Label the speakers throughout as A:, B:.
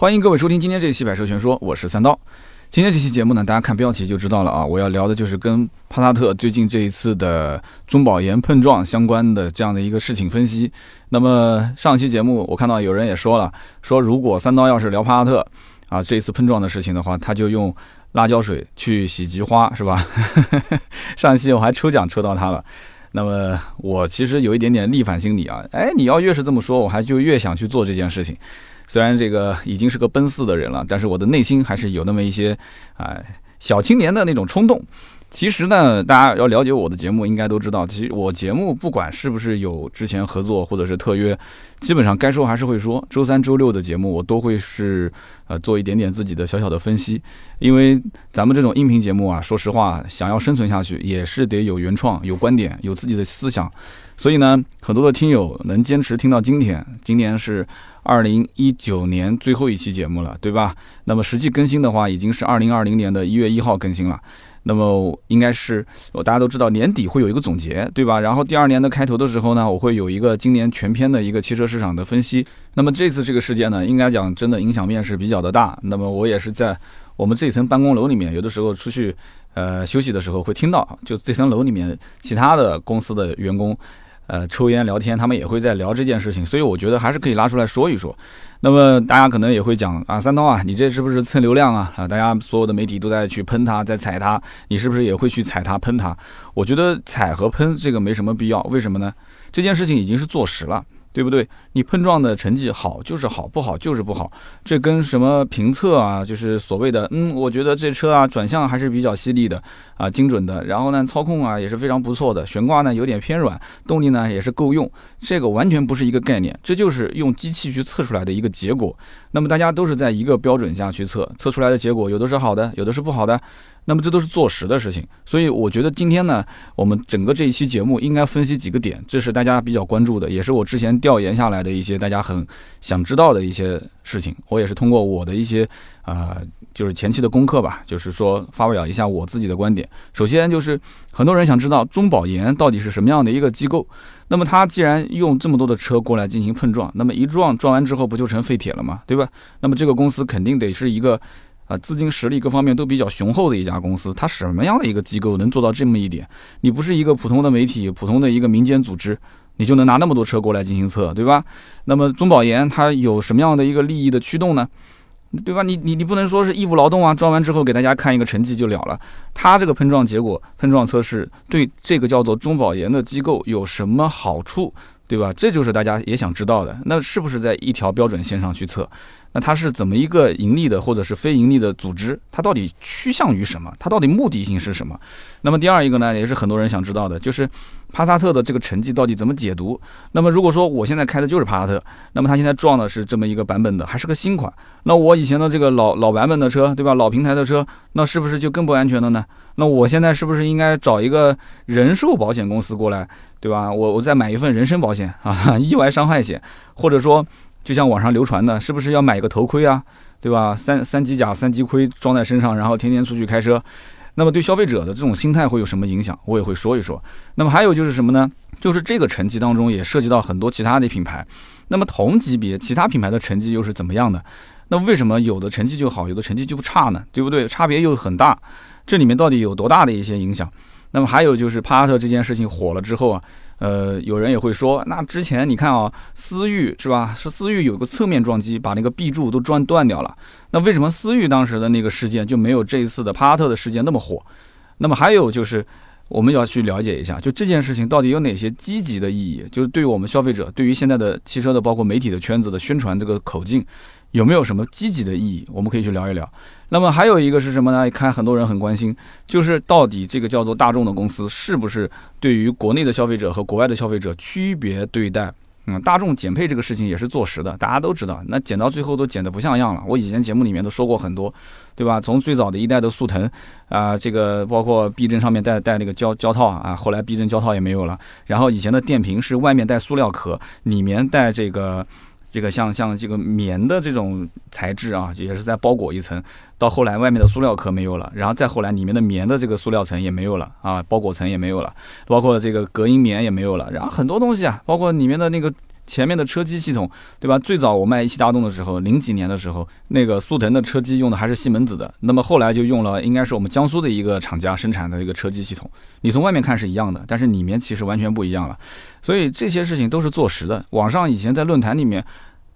A: 欢迎各位收听今天这一期《百车全说》，我是三刀。今天这期节目呢，大家看标题就知道了啊，我要聊的就是跟帕萨特最近这一次的中保研碰撞相关的这样的一个事情分析。那么上期节目我看到有人也说了，说如果三刀要是聊帕萨特啊这一次碰撞的事情的话，他就用辣椒水去洗菊花，是吧？上期我还抽奖抽到他了。那么我其实有一点点逆反心理啊，哎，你要越是这么说，我还就越想去做这件事情。虽然这个已经是个奔四的人了，但是我的内心还是有那么一些，哎，小青年的那种冲动。其实呢，大家要了解我的节目，应该都知道，其实我节目不管是不是有之前合作或者是特约，基本上该说还是会说。周三、周六的节目，我都会是呃做一点点自己的小小的分析，因为咱们这种音频节目啊，说实话，想要生存下去，也是得有原创、有观点、有自己的思想。所以呢，很多的听友能坚持听到今天，今年是。二零一九年最后一期节目了，对吧？那么实际更新的话，已经是二零二零年的一月一号更新了。那么应该是我，大家都知道年底会有一个总结，对吧？然后第二年的开头的时候呢，我会有一个今年全篇的一个汽车市场的分析。那么这次这个事件呢，应该讲真的影响面是比较的大。那么我也是在我们这层办公楼里面，有的时候出去呃休息的时候会听到，就这层楼里面其他的公司的员工。呃，抽烟聊天，他们也会在聊这件事情，所以我觉得还是可以拉出来说一说。那么大家可能也会讲啊，三刀啊，你这是不是蹭流量啊？啊，大家所有的媒体都在去喷他，在踩他，你是不是也会去踩他、喷他？我觉得踩和喷这个没什么必要，为什么呢？这件事情已经是坐实了。对不对？你碰撞的成绩好就是好，不好就是不好。这跟什么评测啊，就是所谓的，嗯，我觉得这车啊转向还是比较犀利的啊，精准的。然后呢，操控啊也是非常不错的，悬挂呢有点偏软，动力呢也是够用。这个完全不是一个概念，这就是用机器去测出来的一个结果。那么大家都是在一个标准下去测，测出来的结果有的是好的，有的是不好的。那么这都是坐实的事情，所以我觉得今天呢，我们整个这一期节目应该分析几个点，这是大家比较关注的，也是我之前调研下来的一些大家很想知道的一些事情。我也是通过我的一些啊，就是前期的功课吧，就是说发表一下我自己的观点。首先就是很多人想知道中保研到底是什么样的一个机构，那么它既然用这么多的车过来进行碰撞，那么一撞撞完之后不就成废铁了吗？对吧？那么这个公司肯定得是一个。啊，资金实力各方面都比较雄厚的一家公司，它什么样的一个机构能做到这么一点？你不是一个普通的媒体、普通的一个民间组织，你就能拿那么多车过来进行测，对吧？那么中保研它有什么样的一个利益的驱动呢？对吧？你你你不能说是义务劳动啊，装完之后给大家看一个成绩就了了。它这个碰撞结果、碰撞测试对这个叫做中保研的机构有什么好处？对吧？这就是大家也想知道的。那是不是在一条标准线上去测？那它是怎么一个盈利的或者是非盈利的组织？它到底趋向于什么？它到底目的性是什么？那么第二一个呢，也是很多人想知道的，就是帕萨特的这个成绩到底怎么解读？那么如果说我现在开的就是帕萨特，那么它现在撞的是这么一个版本的，还是个新款，那我以前的这个老老版本的车，对吧？老平台的车，那是不是就更不安全了呢？那我现在是不是应该找一个人寿保险公司过来，对吧？我我再买一份人身保险啊，意外伤害险，或者说。就像网上流传的，是不是要买个头盔啊？对吧？三三级甲、三级盔装在身上，然后天天出去开车。那么对消费者的这种心态会有什么影响？我也会说一说。那么还有就是什么呢？就是这个成绩当中也涉及到很多其他的品牌。那么同级别其他品牌的成绩又是怎么样的？那为什么有的成绩就好，有的成绩就不差呢？对不对？差别又很大，这里面到底有多大的一些影响？那么还有就是帕萨特这件事情火了之后啊。呃，有人也会说，那之前你看啊，思域是吧？是思域有个侧面撞击，把那个 B 柱都撞断掉了。那为什么思域当时的那个事件就没有这一次的帕萨特的事件那么火？那么还有就是，我们要去了解一下，就这件事情到底有哪些积极的意义？就是对于我们消费者，对于现在的汽车的，包括媒体的圈子的宣传这个口径。有没有什么积极的意义？我们可以去聊一聊。那么还有一个是什么呢？看很多人很关心，就是到底这个叫做大众的公司是不是对于国内的消费者和国外的消费者区别对待？嗯，大众减配这个事情也是坐实的，大家都知道。那减到最后都减得不像样了。我以前节目里面都说过很多，对吧？从最早的一代的速腾啊，这个包括避震上面带带那个胶胶套啊，后来避震胶套也没有了。然后以前的电瓶是外面带塑料壳，里面带这个。这个像像这个棉的这种材质啊，也是在包裹一层，到后来外面的塑料壳没有了，然后再后来里面的棉的这个塑料层也没有了啊，包裹层也没有了，包括这个隔音棉也没有了，然后很多东西啊，包括里面的那个前面的车机系统，对吧？最早我卖一汽大众的时候，零几年的时候，那个速腾的车机用的还是西门子的，那么后来就用了，应该是我们江苏的一个厂家生产的一个车机系统。你从外面看是一样的，但是里面其实完全不一样了。所以这些事情都是坐实的。网上以前在论坛里面。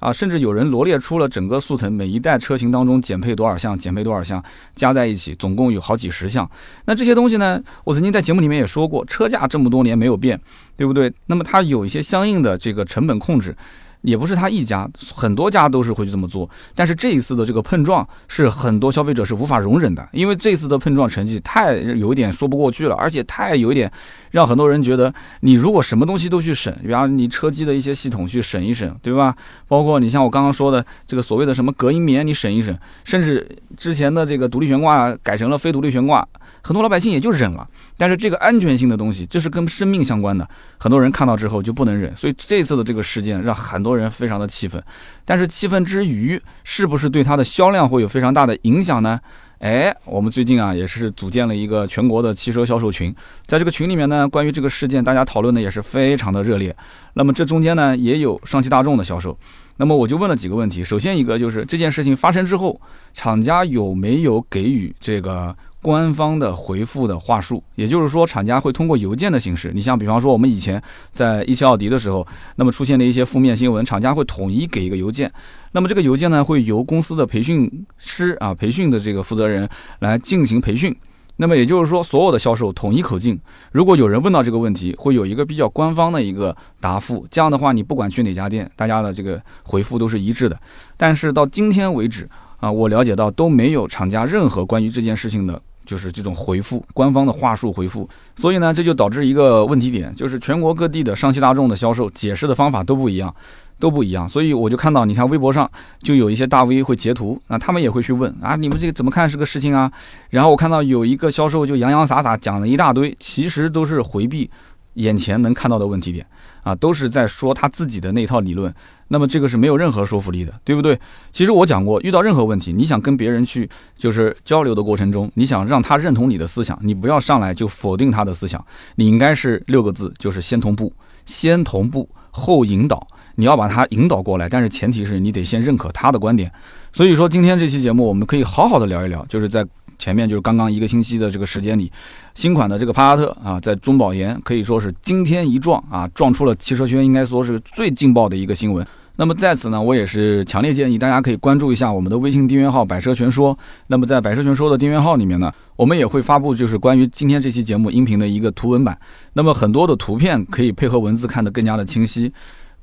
A: 啊，甚至有人罗列出了整个速腾每一代车型当中减配多少项，减配多少项，加在一起总共有好几十项。那这些东西呢，我曾经在节目里面也说过，车价这么多年没有变，对不对？那么它有一些相应的这个成本控制。也不是他一家，很多家都是会去这么做。但是这一次的这个碰撞是很多消费者是无法容忍的，因为这次的碰撞成绩太有一点说不过去了，而且太有一点让很多人觉得，你如果什么东西都去省，比方你车机的一些系统去省一省，对吧？包括你像我刚刚说的这个所谓的什么隔音棉，你省一省，甚至之前的这个独立悬挂改成了非独立悬挂。很多老百姓也就忍了，但是这个安全性的东西，这是跟生命相关的，很多人看到之后就不能忍，所以这次的这个事件让很多人非常的气愤。但是气愤之余，是不是对它的销量会有非常大的影响呢？哎，我们最近啊也是组建了一个全国的汽车销售群，在这个群里面呢，关于这个事件，大家讨论的也是非常的热烈。那么这中间呢，也有上汽大众的销售。那么我就问了几个问题，首先一个就是这件事情发生之后，厂家有没有给予这个？官方的回复的话术，也就是说，厂家会通过邮件的形式。你像，比方说，我们以前在一汽奥迪的时候，那么出现的一些负面新闻，厂家会统一给一个邮件。那么这个邮件呢，会由公司的培训师啊，培训的这个负责人来进行培训。那么也就是说，所有的销售统一口径。如果有人问到这个问题，会有一个比较官方的一个答复。这样的话，你不管去哪家店，大家的这个回复都是一致的。但是到今天为止啊，我了解到都没有厂家任何关于这件事情的。就是这种回复，官方的话术回复，所以呢，这就导致一个问题点，就是全国各地的上汽大众的销售解释的方法都不一样，都不一样。所以我就看到，你看微博上就有一些大 V 会截图，那他们也会去问啊，你们这个怎么看是个事情啊？然后我看到有一个销售就洋洋洒洒讲了一大堆，其实都是回避眼前能看到的问题点。啊，都是在说他自己的那套理论，那么这个是没有任何说服力的，对不对？其实我讲过，遇到任何问题，你想跟别人去就是交流的过程中，你想让他认同你的思想，你不要上来就否定他的思想，你应该是六个字，就是先同步，先同步后引导，你要把他引导过来，但是前提是你得先认可他的观点。所以说今天这期节目，我们可以好好的聊一聊，就是在。前面就是刚刚一个星期的这个时间里，新款的这个帕萨特啊，在中保研可以说是惊天一撞啊，撞出了汽车圈应该说是最劲爆的一个新闻。那么在此呢，我也是强烈建议大家可以关注一下我们的微信订阅号“百车全说”。那么在“百车全说”的订阅号里面呢，我们也会发布就是关于今天这期节目音频的一个图文版。那么很多的图片可以配合文字看得更加的清晰。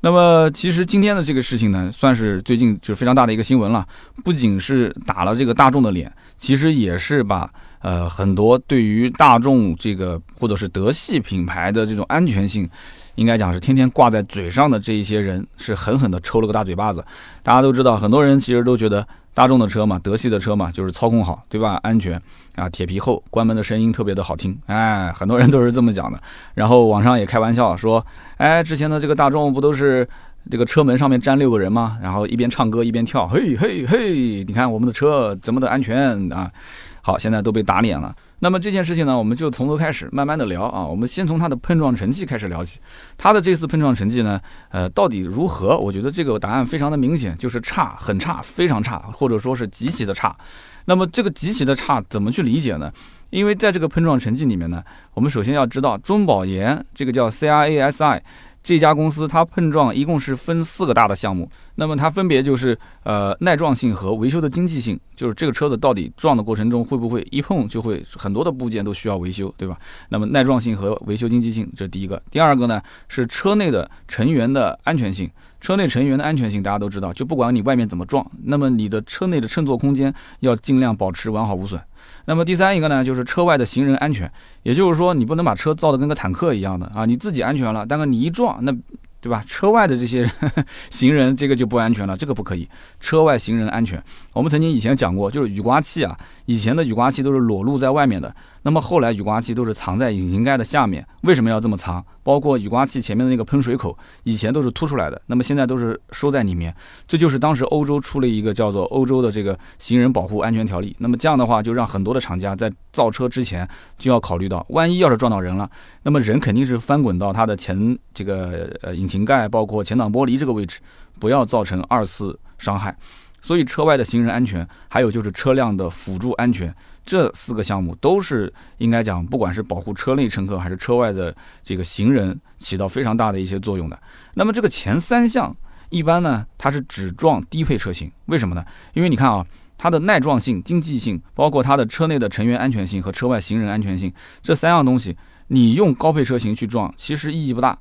A: 那么其实今天的这个事情呢，算是最近就非常大的一个新闻了，不仅是打了这个大众的脸，其实也是把呃很多对于大众这个或者是德系品牌的这种安全性，应该讲是天天挂在嘴上的这一些人，是狠狠的抽了个大嘴巴子。大家都知道，很多人其实都觉得。大众的车嘛，德系的车嘛，就是操控好，对吧？安全啊，铁皮厚，关门的声音特别的好听，哎，很多人都是这么讲的。然后网上也开玩笑说，哎，之前的这个大众不都是这个车门上面站六个人吗？然后一边唱歌一边跳，嘿嘿嘿，你看我们的车怎么的安全啊？好，现在都被打脸了。那么这件事情呢，我们就从头开始慢慢的聊啊。我们先从它的碰撞成绩开始聊起。它的这次碰撞成绩呢，呃，到底如何？我觉得这个答案非常的明显，就是差，很差，非常差，或者说是极其的差。那么这个极其的差怎么去理解呢？因为在这个碰撞成绩里面呢，我们首先要知道中保研这个叫 CRASI。这家公司它碰撞一共是分四个大的项目，那么它分别就是呃耐撞性和维修的经济性，就是这个车子到底撞的过程中会不会一碰就会很多的部件都需要维修，对吧？那么耐撞性和维修经济性这是第一个，第二个呢是车内的成员的安全性，车内成员的安全性大家都知道，就不管你外面怎么撞，那么你的车内的乘坐空间要尽量保持完好无损。那么第三一个呢，就是车外的行人安全，也就是说你不能把车造得跟个坦克一样的啊，你自己安全了，但是你一撞，那对吧？车外的这些 行人这个就不安全了，这个不可以。车外行人安全，我们曾经以前讲过，就是雨刮器啊，以前的雨刮器都是裸露在外面的，那么后来雨刮器都是藏在引擎盖的下面，为什么要这么藏？包括雨刮器前面的那个喷水口，以前都是凸出来的，那么现在都是收在里面。这就是当时欧洲出了一个叫做欧洲的这个行人保护安全条例。那么这样的话，就让很多的厂家在造车之前就要考虑到，万一要是撞到人了，那么人肯定是翻滚到它的前这个呃引擎盖，包括前挡玻璃这个位置，不要造成二次伤害。所以车外的行人安全，还有就是车辆的辅助安全。这四个项目都是应该讲，不管是保护车内乘客还是车外的这个行人，起到非常大的一些作用的。那么这个前三项，一般呢，它是只撞低配车型，为什么呢？因为你看啊，它的耐撞性、经济性，包括它的车内的成员安全性和车外行人安全性这三样东西，你用高配车型去撞，其实意义不大，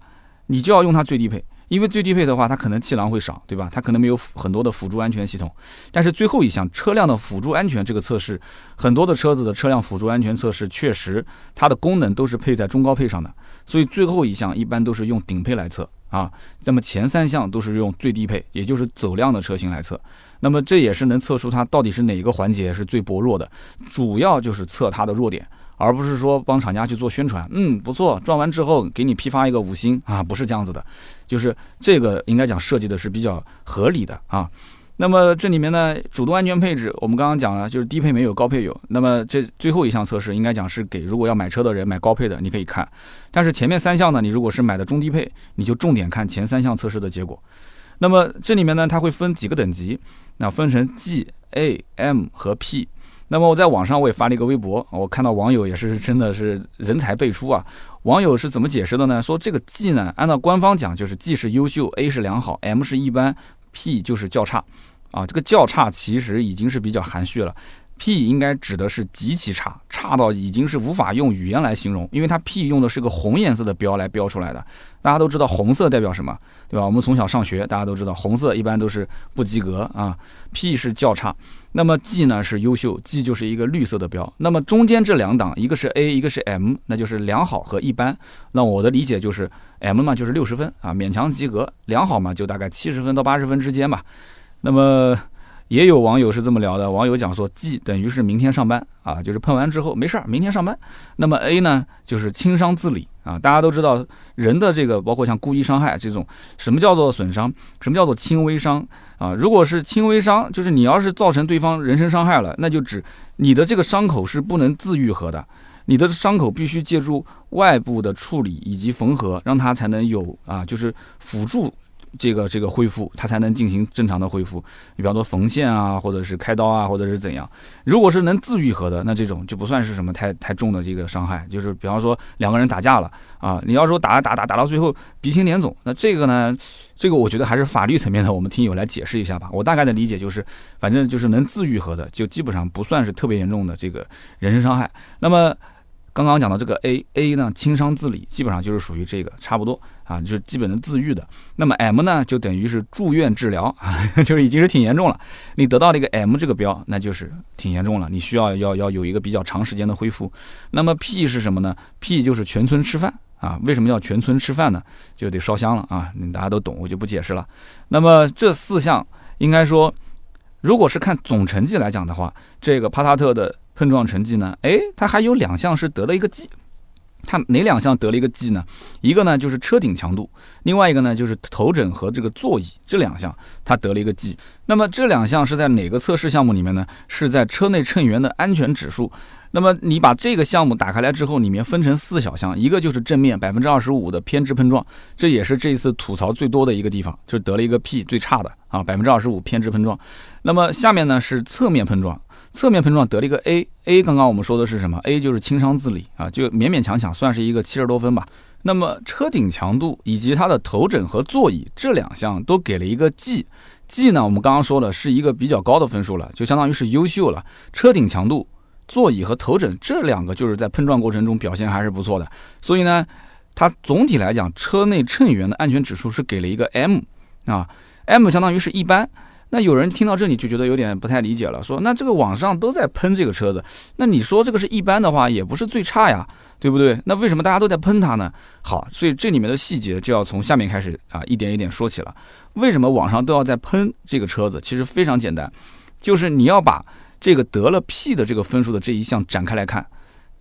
A: 你就要用它最低配。因为最低配的话，它可能气囊会少，对吧？它可能没有很多的辅助安全系统。但是最后一项车辆的辅助安全这个测试，很多的车子的车辆辅助安全测试确实它的功能都是配在中高配上的，所以最后一项一般都是用顶配来测啊。那么前三项都是用最低配，也就是走量的车型来测。那么这也是能测出它到底是哪个环节是最薄弱的，主要就是测它的弱点。而不是说帮厂家去做宣传，嗯，不错，撞完之后给你批发一个五星啊，不是这样子的，就是这个应该讲设计的是比较合理的啊。那么这里面呢，主动安全配置我们刚刚讲了，就是低配没有，高配有。那么这最后一项测试应该讲是给如果要买车的人买高配的，你可以看。但是前面三项呢，你如果是买的中低配，你就重点看前三项测试的结果。那么这里面呢，它会分几个等级，那分成 G、A、M 和 P。那么我在网上我也发了一个微博，我看到网友也是真的是人才辈出啊。网友是怎么解释的呢？说这个 G 呢，按照官方讲就是 G 是优秀，A 是良好，M 是一般，P 就是较差。啊，这个较差其实已经是比较含蓄了。P 应该指的是极其差，差到已经是无法用语言来形容，因为它 P 用的是个红颜色的标来标出来的。大家都知道红色代表什么，对吧？我们从小上学，大家都知道红色一般都是不及格啊。P 是较差，那么 G 呢是优秀，G 就是一个绿色的标。那么中间这两档，一个是 A，一个是 M，那就是良好和一般。那我的理解就是 M 嘛就是六十分啊，勉强及格；良好嘛就大概七十分到八十分之间吧。那么。也有网友是这么聊的，网友讲说，G 等于是明天上班啊，就是喷完之后没事儿，明天上班。那么 A 呢，就是轻伤自理啊。大家都知道，人的这个包括像故意伤害这种，什么叫做损伤？什么叫做轻微伤啊？如果是轻微伤，就是你要是造成对方人身伤害了，那就指你的这个伤口是不能自愈合的，你的伤口必须借助外部的处理以及缝合，让它才能有啊，就是辅助。这个这个恢复，它才能进行正常的恢复。你比方说缝线啊，或者是开刀啊，或者是怎样。如果是能自愈合的，那这种就不算是什么太太重的这个伤害。就是比方说两个人打架了啊，你要说打打打打到最后鼻青脸肿，那这个呢，这个我觉得还是法律层面的，我们听友来解释一下吧。我大概的理解就是，反正就是能自愈合的，就基本上不算是特别严重的这个人身伤害。那么刚刚讲到这个 A A 呢，轻伤自理，基本上就是属于这个差不多。啊，就是基本的自愈的。那么 M 呢，就等于是住院治疗啊，就是已经是挺严重了。你得到了一个 M 这个标，那就是挺严重了，你需要要要有一个比较长时间的恢复。那么 P 是什么呢？P 就是全村吃饭啊。为什么要全村吃饭呢？就得烧香了啊，大家都懂，我就不解释了。那么这四项应该说，如果是看总成绩来讲的话，这个帕萨特的碰撞成绩呢，哎，它还有两项是得了一个 G。它哪两项得了一个 G 呢？一个呢就是车顶强度，另外一个呢就是头枕和这个座椅这两项，它得了一个 G。那么这两项是在哪个测试项目里面呢？是在车内乘员的安全指数。那么你把这个项目打开来之后，里面分成四小项，一个就是正面百分之二十五的偏置碰撞，这也是这一次吐槽最多的一个地方，就是得了一个 P 最差的啊，百分之二十五偏置碰撞。那么下面呢是侧面碰撞。侧面碰撞得了一个 A，A 刚刚我们说的是什么？A 就是轻伤自理啊，就勉勉强强算是一个七十多分吧。那么车顶强度以及它的头枕和座椅这两项都给了一个 G，G 呢我们刚刚说了是一个比较高的分数了，就相当于是优秀了。车顶强度、座椅和头枕这两个就是在碰撞过程中表现还是不错的，所以呢，它总体来讲车内乘员的安全指数是给了一个 M 啊，M 相当于是一般。那有人听到这里就觉得有点不太理解了，说那这个网上都在喷这个车子，那你说这个是一般的话，也不是最差呀，对不对？那为什么大家都在喷它呢？好，所以这里面的细节就要从下面开始啊，一点一点说起了。为什么网上都要在喷这个车子？其实非常简单，就是你要把这个得了 P 的这个分数的这一项展开来看，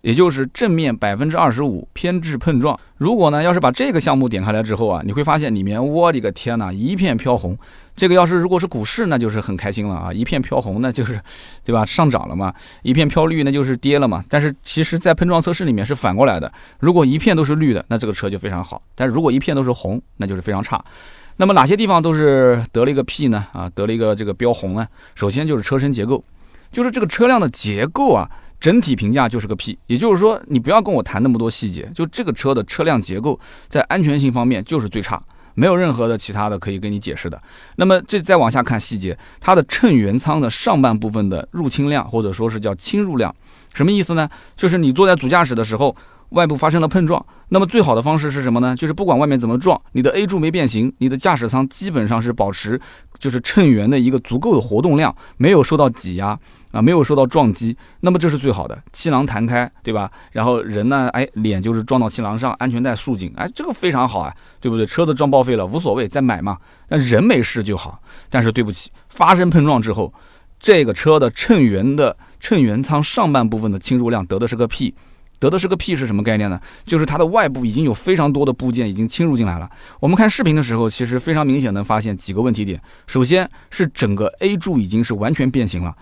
A: 也就是正面百分之二十五偏置碰撞。如果呢，要是把这个项目点开来之后啊，你会发现里面，我的个天呐，一片飘红。这个要是如果是股市，那就是很开心了啊，一片飘红，那就是，对吧？上涨了嘛，一片飘绿，那就是跌了嘛。但是其实，在碰撞测试里面是反过来的，如果一片都是绿的，那这个车就非常好；但是如果一片都是红，那就是非常差。那么哪些地方都是得了一个 P 呢？啊，得了一个这个标红呢？首先就是车身结构，就是这个车辆的结构啊，整体评价就是个屁。也就是说，你不要跟我谈那么多细节，就这个车的车辆结构在安全性方面就是最差，没有任何的其他的可以跟你解释的。那么这再往下看细节，它的乘员舱的上半部分的入侵量或者说是叫侵入量，什么意思呢？就是你坐在主驾驶的时候。外部发生了碰撞，那么最好的方式是什么呢？就是不管外面怎么撞，你的 A 柱没变形，你的驾驶舱基本上是保持就是乘员的一个足够的活动量，没有受到挤压啊，没有受到撞击，那么这是最好的。气囊弹开，对吧？然后人呢，哎，脸就是撞到气囊上，安全带束紧，哎，这个非常好啊，对不对？车子撞报废了无所谓，再买嘛。但人没事就好。但是对不起，发生碰撞之后，这个车的乘员的乘员舱上半部分的侵入量得的是个屁。得的是个屁是什么概念呢？就是它的外部已经有非常多的部件已经侵入进来了。我们看视频的时候，其实非常明显能发现几个问题点。首先是整个 A 柱已经是完全变形了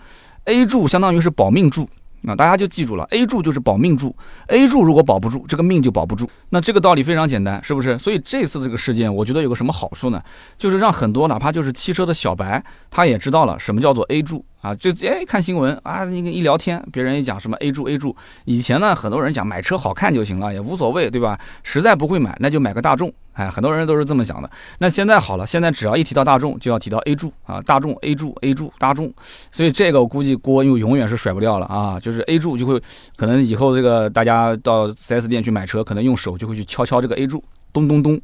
A: ，A 柱相当于是保命柱。那大家就记住了，A 柱就是保命柱，A 柱如果保不住，这个命就保不住。那这个道理非常简单，是不是？所以这次这个事件，我觉得有个什么好处呢？就是让很多哪怕就是汽车的小白，他也知道了什么叫做 A 柱啊。就哎看新闻啊，那个一聊天，别人一讲什么 A 柱 A 柱，以前呢很多人讲买车好看就行了，也无所谓，对吧？实在不会买，那就买个大众。哎，很多人都是这么想的。那现在好了，现在只要一提到大众，就要提到 A 柱啊，大众 A 柱 A 柱大众，所以这个我估计锅又永远是甩不掉了啊。就是 A 柱就会，可能以后这个大家到 4S 店去买车，可能用手就会去敲敲这个 A 柱，咚咚咚。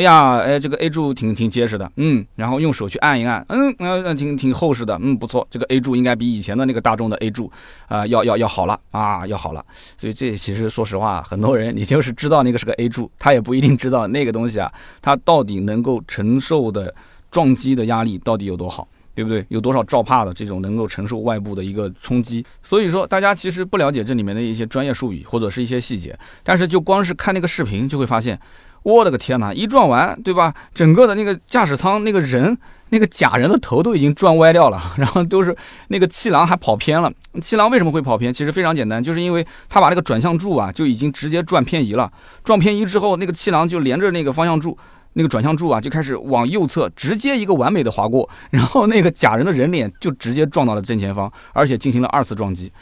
A: 哎呀，哎，这个 A 柱挺挺结实的，嗯，然后用手去按一按，嗯，嗯，挺挺厚实的，嗯，不错，这个 A 柱应该比以前的那个大众的 A 柱啊要要要好了啊，要好了。所以这其实说实话，很多人你就是知道那个是个 A 柱，他也不一定知道那个东西啊，它到底能够承受的撞击的压力到底有多好，对不对？有多少兆帕的这种能够承受外部的一个冲击？所以说大家其实不了解这里面的一些专业术语或者是一些细节，但是就光是看那个视频就会发现。我的个天哪！一撞完，对吧？整个的那个驾驶舱那个人，那个假人的头都已经撞歪掉了，然后都是那个气囊还跑偏了。气囊为什么会跑偏？其实非常简单，就是因为他把那个转向柱啊就已经直接转偏移了。撞偏移之后，那个气囊就连着那个方向柱，那个转向柱啊就开始往右侧直接一个完美的划过，然后那个假人的人脸就直接撞到了正前方，而且进行了二次撞击。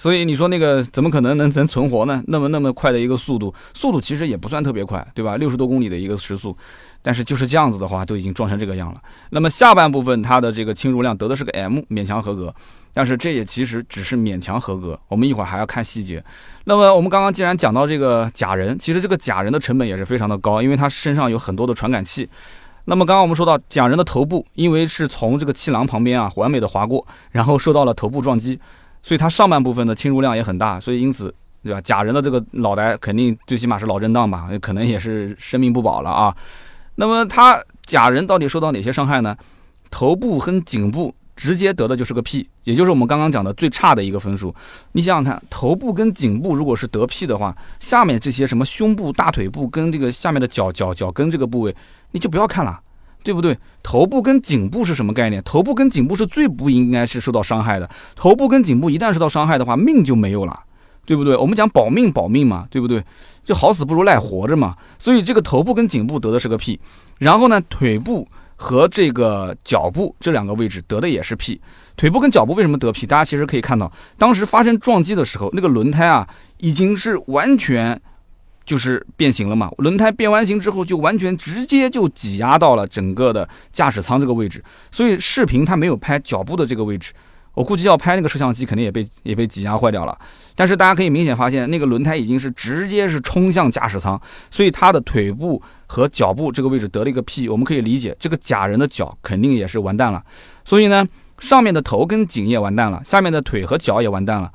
A: 所以你说那个怎么可能能能存活呢？那么那么快的一个速度，速度其实也不算特别快，对吧？六十多公里的一个时速，但是就是这样子的话，都已经撞成这个样了。那么下半部分它的这个侵入量得的是个 M，勉强合格。但是这也其实只是勉强合格，我们一会儿还要看细节。那么我们刚刚既然讲到这个假人，其实这个假人的成本也是非常的高，因为他身上有很多的传感器。那么刚刚我们说到假人的头部，因为是从这个气囊旁边啊完美的划过，然后受到了头部撞击。所以它上半部分的侵入量也很大，所以因此，对吧？假人的这个脑袋肯定最起码是脑震荡吧，可能也是生命不保了啊。那么他假人到底受到哪些伤害呢？头部和颈部直接得的就是个 P，也就是我们刚刚讲的最差的一个分数。你想想看，头部跟颈部如果是得 P 的话，下面这些什么胸部、大腿部跟这个下面的脚脚脚跟这个部位，你就不要看了。对不对？头部跟颈部是什么概念？头部跟颈部是最不应该是受到伤害的。头部跟颈部一旦受到伤害的话，命就没有了，对不对？我们讲保命保命嘛，对不对？就好死不如赖活着嘛。所以这个头部跟颈部得的是个屁，然后呢，腿部和这个脚部这两个位置得的也是屁。腿部跟脚部为什么得屁？大家其实可以看到，当时发生撞击的时候，那个轮胎啊已经是完全。就是变形了嘛，轮胎变完形之后，就完全直接就挤压到了整个的驾驶舱这个位置，所以视频它没有拍脚部的这个位置，我估计要拍那个摄像机肯定也被 也被挤压坏掉了。但是大家可以明显发现，那个轮胎已经是直接是冲向驾驶舱，所以它的腿部和脚部这个位置得了一个 P，我们可以理解这个假人的脚肯定也是完蛋了。所以呢，上面的头跟颈也完蛋了，下面的腿和脚也完蛋了。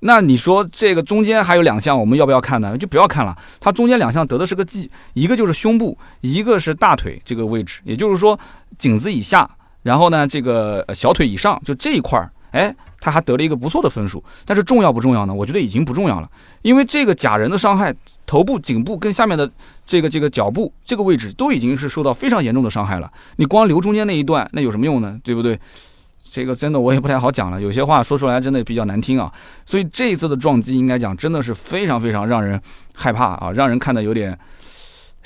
A: 那你说这个中间还有两项，我们要不要看呢？就不要看了。它中间两项得的是个 G，一个就是胸部，一个是大腿这个位置，也就是说颈子以下，然后呢这个小腿以上，就这一块儿，哎，他还得了一个不错的分数。但是重要不重要呢？我觉得已经不重要了，因为这个假人的伤害，头部、颈部跟下面的这个这个脚部这个位置都已经是受到非常严重的伤害了。你光留中间那一段，那有什么用呢？对不对？这个真的我也不太好讲了，有些话说出来真的比较难听啊。所以这一次的撞击，应该讲真的是非常非常让人害怕啊，让人看的有点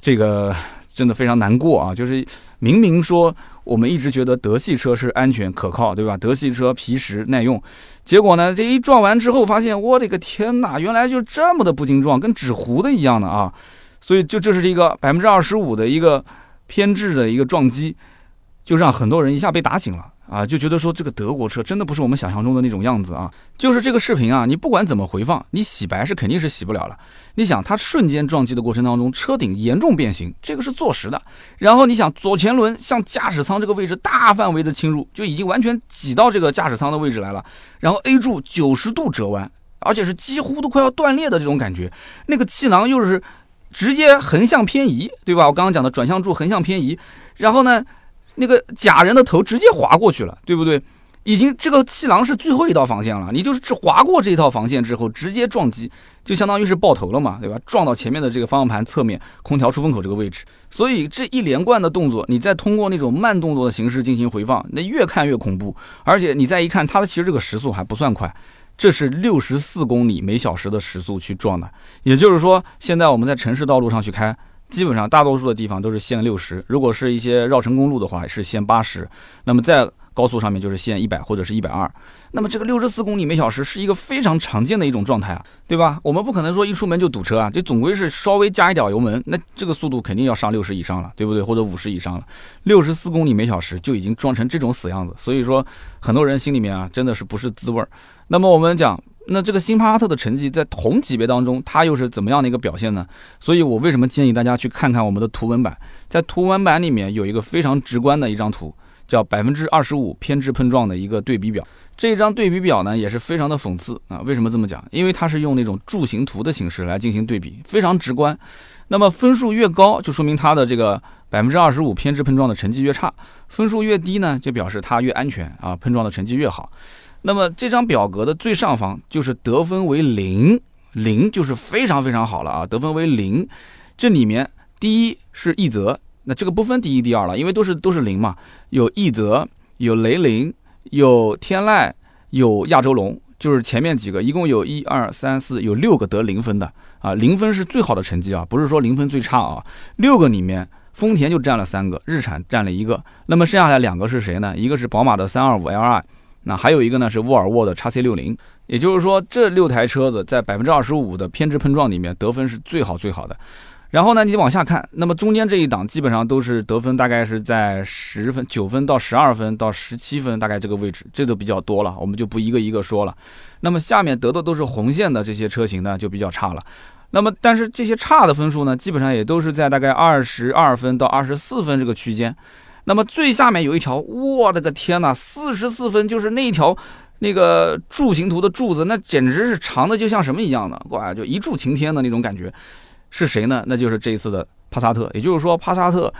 A: 这个真的非常难过啊。就是明明说。我们一直觉得德系车是安全可靠，对吧？德系车皮实耐用，结果呢，这一撞完之后，发现我的个天哪，原来就这么的不经撞，跟纸糊的一样的啊！所以就这是一个百分之二十五的一个偏置的一个撞击，就让很多人一下被打醒了。啊，就觉得说这个德国车真的不是我们想象中的那种样子啊！就是这个视频啊，你不管怎么回放，你洗白是肯定是洗不了了。你想，它瞬间撞击的过程当中，车顶严重变形，这个是坐实的。然后你想，左前轮向驾驶舱这个位置大范围的侵入，就已经完全挤到这个驾驶舱的位置来了。然后 A 柱九十度折弯，而且是几乎都快要断裂的这种感觉。那个气囊又是直接横向偏移，对吧？我刚刚讲的转向柱横向偏移，然后呢？那个假人的头直接划过去了，对不对？已经这个气囊是最后一道防线了，你就是只划过这一套防线之后，直接撞击，就相当于是爆头了嘛，对吧？撞到前面的这个方向盘侧面空调出风口这个位置，所以这一连贯的动作，你再通过那种慢动作的形式进行回放，那越看越恐怖。而且你再一看，它的其实这个时速还不算快，这是六十四公里每小时的时速去撞的，也就是说，现在我们在城市道路上去开。基本上大多数的地方都是限六十，如果是一些绕城公路的话是限八十，那么在高速上面就是限一百或者是一百二。那么这个六十四公里每小时是一个非常常见的一种状态啊，对吧？我们不可能说一出门就堵车啊，这总归是稍微加一点油门，那这个速度肯定要上六十以上了，对不对？或者五十以上了，六十四公里每小时就已经撞成这种死样子，所以说很多人心里面啊真的是不是滋味儿。那么我们讲。那这个新帕萨特的成绩在同级别当中，它又是怎么样的一个表现呢？所以我为什么建议大家去看看我们的图文版？在图文版里面有一个非常直观的一张图，叫百分之二十五偏置碰撞的一个对比表。这张对比表呢也是非常的讽刺啊！为什么这么讲？因为它是用那种柱形图的形式来进行对比，非常直观。那么分数越高，就说明它的这个百分之二十五偏置碰撞的成绩越差；分数越低呢，就表示它越安全啊，碰撞的成绩越好。那么这张表格的最上方就是得分为零，零就是非常非常好了啊，得分为零。这里面第一是奕泽，那这个不分第一第二了，因为都是都是零嘛。有奕泽，有雷凌，有天籁，有亚洲龙，就是前面几个，一共有一二三四，有六个得零分的啊，零分是最好的成绩啊，不是说零分最差啊。六个里面，丰田就占了三个，日产占了一个，那么剩下来两个是谁呢？一个是宝马的三二五 Li。那还有一个呢，是沃尔沃的 x C 六零，也就是说这六台车子在百分之二十五的偏置碰撞里面得分是最好最好的。然后呢，你往下看，那么中间这一档基本上都是得分大概是在十分、九分到十二分到十七分，大概这个位置，这都比较多了，我们就不一个一个说了。那么下面得的都是红线的这些车型呢，就比较差了。那么但是这些差的分数呢，基本上也都是在大概二十二分到二十四分这个区间。那么最下面有一条，我的个天呐，四十四分就是那条那个柱形图的柱子，那简直是长的就像什么一样的，哇，就一柱擎天的那种感觉，是谁呢？那就是这一次的帕萨特，也就是说帕萨特。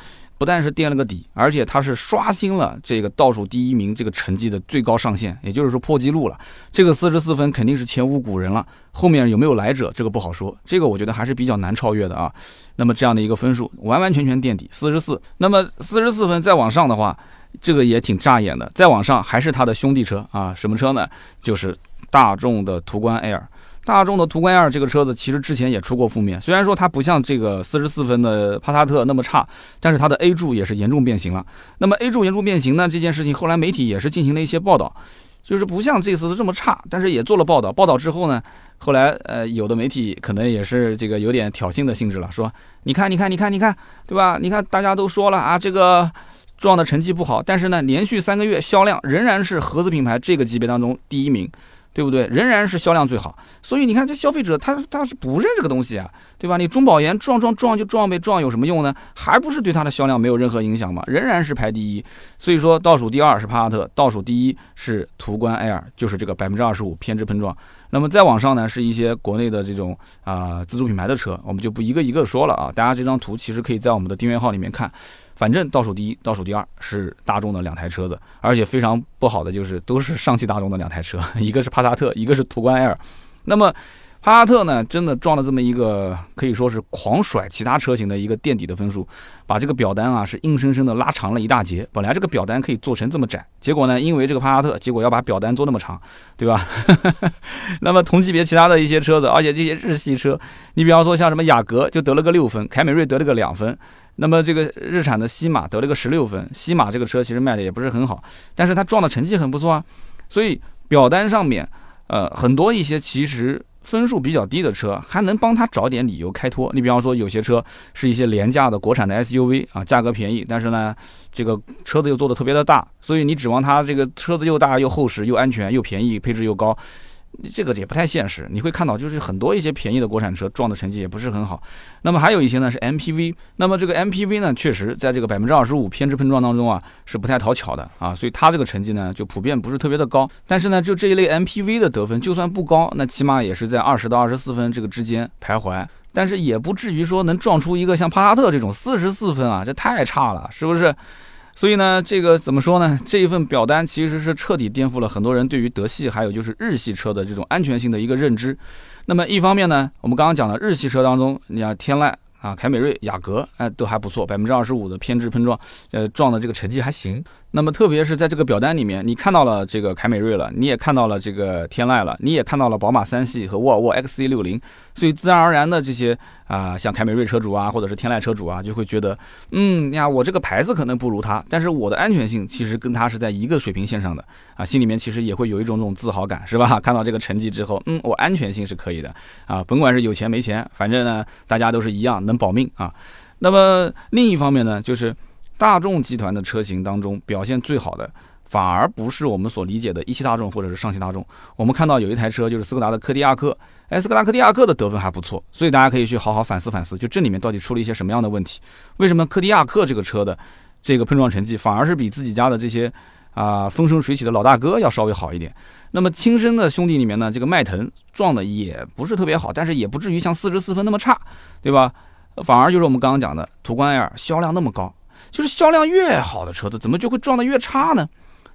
A: 不但是垫了个底，而且它是刷新了这个倒数第一名这个成绩的最高上限，也就是说破纪录了。这个四十四分肯定是前无古人了，后面有没有来者，这个不好说。这个我觉得还是比较难超越的啊。那么这样的一个分数，完完全全垫底，四十四。那么四十四分再往上的话，这个也挺扎眼的。再往上还是他的兄弟车啊，什么车呢？就是大众的途观 L。大众的途观 L 这个车子其实之前也出过负面，虽然说它不像这个四十四分的帕萨特那么差，但是它的 A 柱也是严重变形了。那么 A 柱严重变形呢？这件事情后来媒体也是进行了一些报道，就是不像这次这么差，但是也做了报道。报道之后呢，后来呃有的媒体可能也是这个有点挑衅的性质了，说你看你看你看你看，对吧？你看大家都说了啊，这个撞的成绩不好，但是呢连续三个月销量仍然是合资品牌这个级别当中第一名。对不对？仍然是销量最好，所以你看这消费者他他是不认这个东西啊，对吧？你中保研撞撞撞就撞呗，撞有什么用呢？还不是对它的销量没有任何影响吗？仍然是排第一。所以说倒数第二是帕萨特，倒数第一是途观 L，就是这个百分之二十五偏置碰撞。那么再往上呢，是一些国内的这种啊自主品牌的车，我们就不一个一个说了啊。大家这张图其实可以在我们的订阅号里面看。反正倒数第一、倒数第二是大众的两台车子，而且非常不好的就是都是上汽大众的两台车，一个是帕萨特，一个是途观 L。那么帕萨特呢，真的撞了这么一个可以说是狂甩其他车型的一个垫底的分数，把这个表单啊是硬生生的拉长了一大截。本来这个表单可以做成这么窄，结果呢，因为这个帕萨特，结果要把表单做那么长，对吧？那么同级别其他的一些车子，而且这些日系车，你比方说像什么雅阁就得了个六分，凯美瑞得了个两分。那么这个日产的西马得了个十六分，西马这个车其实卖的也不是很好，但是它撞的成绩很不错啊。所以表单上面，呃，很多一些其实分数比较低的车，还能帮他找点理由开脱。你比方说有些车是一些廉价的国产的 SUV 啊，价格便宜，但是呢，这个车子又做的特别的大，所以你指望它这个车子又大又厚实又安全又便宜，配置又高。这个也不太现实，你会看到就是很多一些便宜的国产车撞的成绩也不是很好。那么还有一些呢是 MPV，那么这个 MPV 呢确实在这个百分之二十五偏置碰撞当中啊是不太讨巧的啊，所以它这个成绩呢就普遍不是特别的高。但是呢就这一类 MPV 的得分就算不高，那起码也是在二十到二十四分这个之间徘徊，但是也不至于说能撞出一个像帕萨特这种四十四分啊，这太差了，是不是？所以呢，这个怎么说呢？这一份表单其实是彻底颠覆了很多人对于德系还有就是日系车的这种安全性的一个认知。那么一方面呢，我们刚刚讲的日系车当中，你像天籁啊、凯美瑞、雅阁，哎，都还不错，百分之二十五的偏置碰撞，呃，撞的这个成绩还行。那么特别是在这个表单里面，你看到了这个凯美瑞了，你也看到了这个天籁了，你也看到了宝马三系和沃尔沃 XC60，所以自然而然的这些啊，像凯美瑞车主啊，或者是天籁车主啊，就会觉得，嗯呀，我这个牌子可能不如它，但是我的安全性其实跟它是在一个水平线上的啊，心里面其实也会有一种种自豪感，是吧？看到这个成绩之后，嗯，我安全性是可以的啊，甭管是有钱没钱，反正呢，大家都是一样能保命啊。那么另一方面呢，就是。大众集团的车型当中表现最好的，反而不是我们所理解的一汽大众或者是上汽大众。我们看到有一台车就是斯柯达的柯迪亚克，哎，斯柯达柯迪亚克的得分还不错，所以大家可以去好好反思反思，就这里面到底出了一些什么样的问题？为什么柯迪亚克这个车的这个碰撞成绩反而是比自己家的这些啊风生水起的老大哥要稍微好一点？那么亲生的兄弟里面呢，这个迈腾撞的也不是特别好，但是也不至于像四十四分那么差，对吧？反而就是我们刚刚讲的途观 L 销量那么高。就是销量越好的车子，怎么就会撞得越差呢？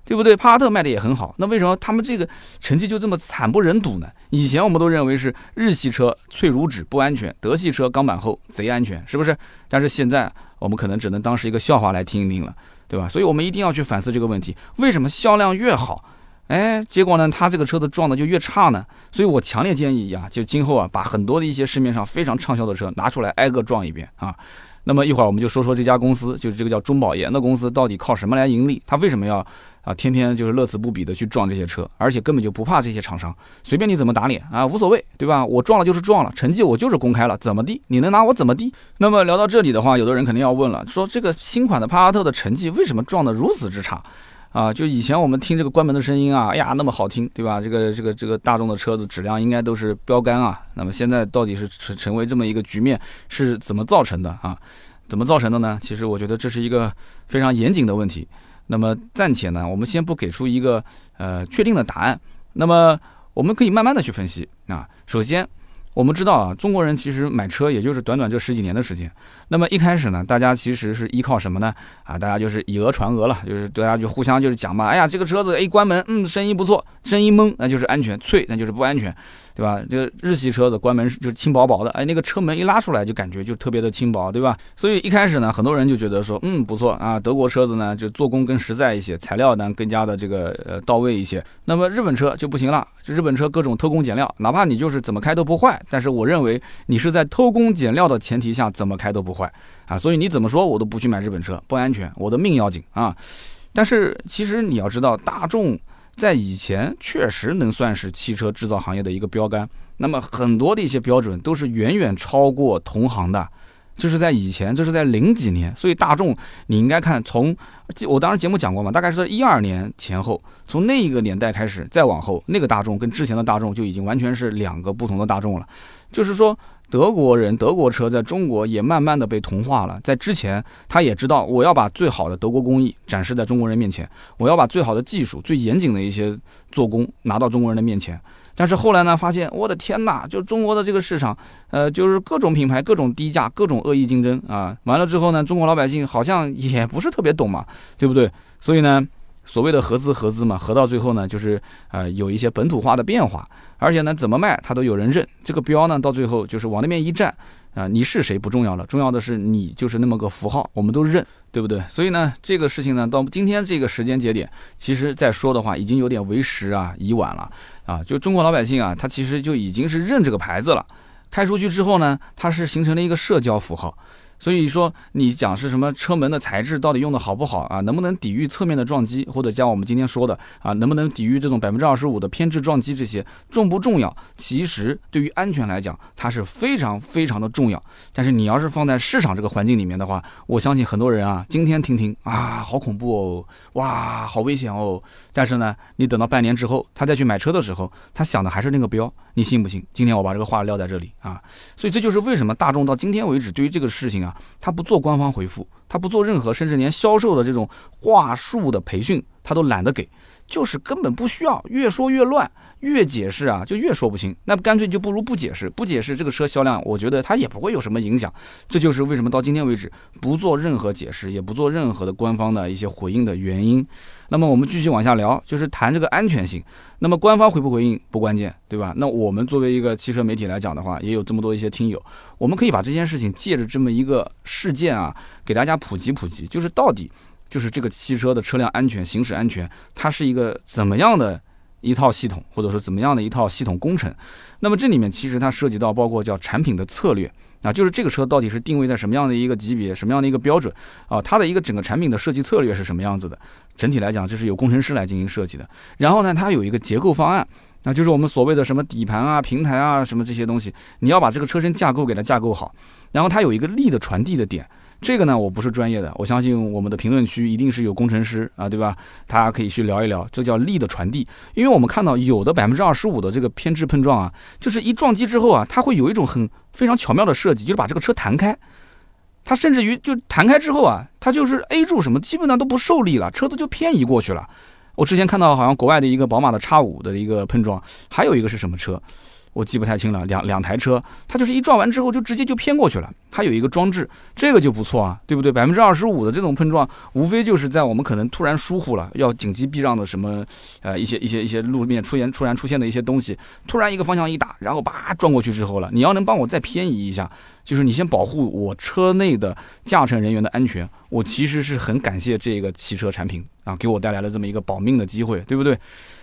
A: 对不对？帕萨特卖的也很好，那为什么他们这个成绩就这么惨不忍睹呢？以前我们都认为是日系车脆如纸不安全，德系车钢板厚贼安全，是不是？但是现在我们可能只能当是一个笑话来听一听了，对吧？所以我们一定要去反思这个问题：为什么销量越好，哎，结果呢，他这个车子撞的就越差呢？所以我强烈建议呀，就今后啊，把很多的一些市面上非常畅销的车拿出来挨个撞一遍啊。那么一会儿我们就说说这家公司，就是这个叫中保研的公司，到底靠什么来盈利？他为什么要啊天天就是乐此不彼的去撞这些车，而且根本就不怕这些厂商，随便你怎么打脸啊，无所谓，对吧？我撞了就是撞了，成绩我就是公开了，怎么地？你能拿我怎么地？那么聊到这里的话，有的人肯定要问了，说这个新款的帕萨特的成绩为什么撞得如此之差？啊，就以前我们听这个关门的声音啊，哎呀，那么好听，对吧？这个这个这个大众的车子质量应该都是标杆啊。那么现在到底是成成为这么一个局面，是怎么造成的啊？怎么造成的呢？其实我觉得这是一个非常严谨的问题。那么暂且呢，我们先不给出一个呃确定的答案。那么我们可以慢慢的去分析啊。首先。我们知道啊，中国人其实买车也就是短短这十几年的时间。那么一开始呢，大家其实是依靠什么呢？啊，大家就是以讹传讹了，就是大家就互相就是讲嘛，哎呀，这个车子一关门，嗯，声音不错，声音闷，那就是安全；脆，那就是不安全。对吧？这个日系车子关门就轻薄薄的，哎，那个车门一拉出来就感觉就特别的轻薄，对吧？所以一开始呢，很多人就觉得说，嗯，不错啊，德国车子呢就做工更实在一些，材料呢更加的这个呃到位一些。那么日本车就不行了，就日本车各种偷工减料，哪怕你就是怎么开都不坏，但是我认为你是在偷工减料的前提下怎么开都不坏啊。所以你怎么说我都不去买日本车，不安全，我的命要紧啊。但是其实你要知道，大众。在以前确实能算是汽车制造行业的一个标杆，那么很多的一些标准都是远远超过同行的，就是在以前，这是在零几年，所以大众你应该看从，我当时节目讲过嘛，大概是在一二年前后，从那一个年代开始再往后，那个大众跟之前的大众就已经完全是两个不同的大众了，就是说。德国人，德国车在中国也慢慢的被同化了。在之前，他也知道我要把最好的德国工艺展示在中国人面前，我要把最好的技术、最严谨的一些做工拿到中国人的面前。但是后来呢，发现我的天哪，就中国的这个市场，呃，就是各种品牌、各种低价、各种恶意竞争啊。完了之后呢，中国老百姓好像也不是特别懂嘛，对不对？所以呢，所谓的合资合资嘛，合到最后呢，就是呃有一些本土化的变化，而且呢，怎么卖它都有人认。这个标呢，到最后就是往那边一站啊，你是谁不重要了，重要的是你就是那么个符号，我们都认。对不对？所以呢，这个事情呢，到今天这个时间节点，其实再说的话，已经有点为时啊已晚了啊。就中国老百姓啊，他其实就已经是认这个牌子了。开出去之后呢，它是形成了一个社交符号。所以说，你讲是什么车门的材质到底用的好不好啊？能不能抵御侧面的撞击，或者像我们今天说的啊，能不能抵御这种百分之二十五的偏置撞击？这些重不重要？其实对于安全来讲，它是非常非常的重要。但是你要是放在市场这个环境里面的话，我相信很多人啊，今天听听啊，好恐怖哦，哇，好危险哦。但是呢，你等到半年之后，他再去买车的时候，他想的还是那个标，你信不信？今天我把这个话撂在这里啊，所以这就是为什么大众到今天为止对于这个事情啊。他不做官方回复，他不做任何，甚至连销售的这种话术的培训，他都懒得给，就是根本不需要，越说越乱，越解释啊就越说不清，那干脆就不如不解释，不解释这个车销量，我觉得它也不会有什么影响。这就是为什么到今天为止不做任何解释，也不做任何的官方的一些回应的原因。那么我们继续往下聊，就是谈这个安全性。那么官方回不回应不关键，对吧？那我们作为一个汽车媒体来讲的话，也有这么多一些听友，我们可以把这件事情借着这么一个事件啊，给大家普及普及，就是到底就是这个汽车的车辆安全、行驶安全，它是一个怎么样的一套系统，或者说怎么样的一套系统工程？那么这里面其实它涉及到包括叫产品的策略。啊，就是这个车到底是定位在什么样的一个级别，什么样的一个标准啊？它的一个整个产品的设计策略是什么样子的？整体来讲，这是由工程师来进行设计的。然后呢，它有一个结构方案，那就是我们所谓的什么底盘啊、平台啊什么这些东西，你要把这个车身架构给它架构好。然后它有一个力的传递的点。这个呢，我不是专业的，我相信我们的评论区一定是有工程师啊，对吧？他可以去聊一聊，这叫力的传递。因为我们看到有的百分之二十五的这个偏置碰撞啊，就是一撞击之后啊，它会有一种很非常巧妙的设计，就是把这个车弹开。它甚至于就弹开之后啊，它就是 A 柱什么基本上都不受力了，车子就偏移过去了。我之前看到好像国外的一个宝马的叉五的一个碰撞，还有一个是什么车？我记不太清了，两两台车，它就是一撞完之后就直接就偏过去了。它有一个装置，这个就不错啊，对不对？百分之二十五的这种碰撞，无非就是在我们可能突然疏忽了，要紧急避让的什么，呃，一些一些一些路面出现突然出现的一些东西，突然一个方向一打，然后叭撞过去之后了，你要能帮我再偏移一下，就是你先保护我车内的驾乘人员的安全，我其实是很感谢这个汽车产品啊，给我带来了这么一个保命的机会，对不对？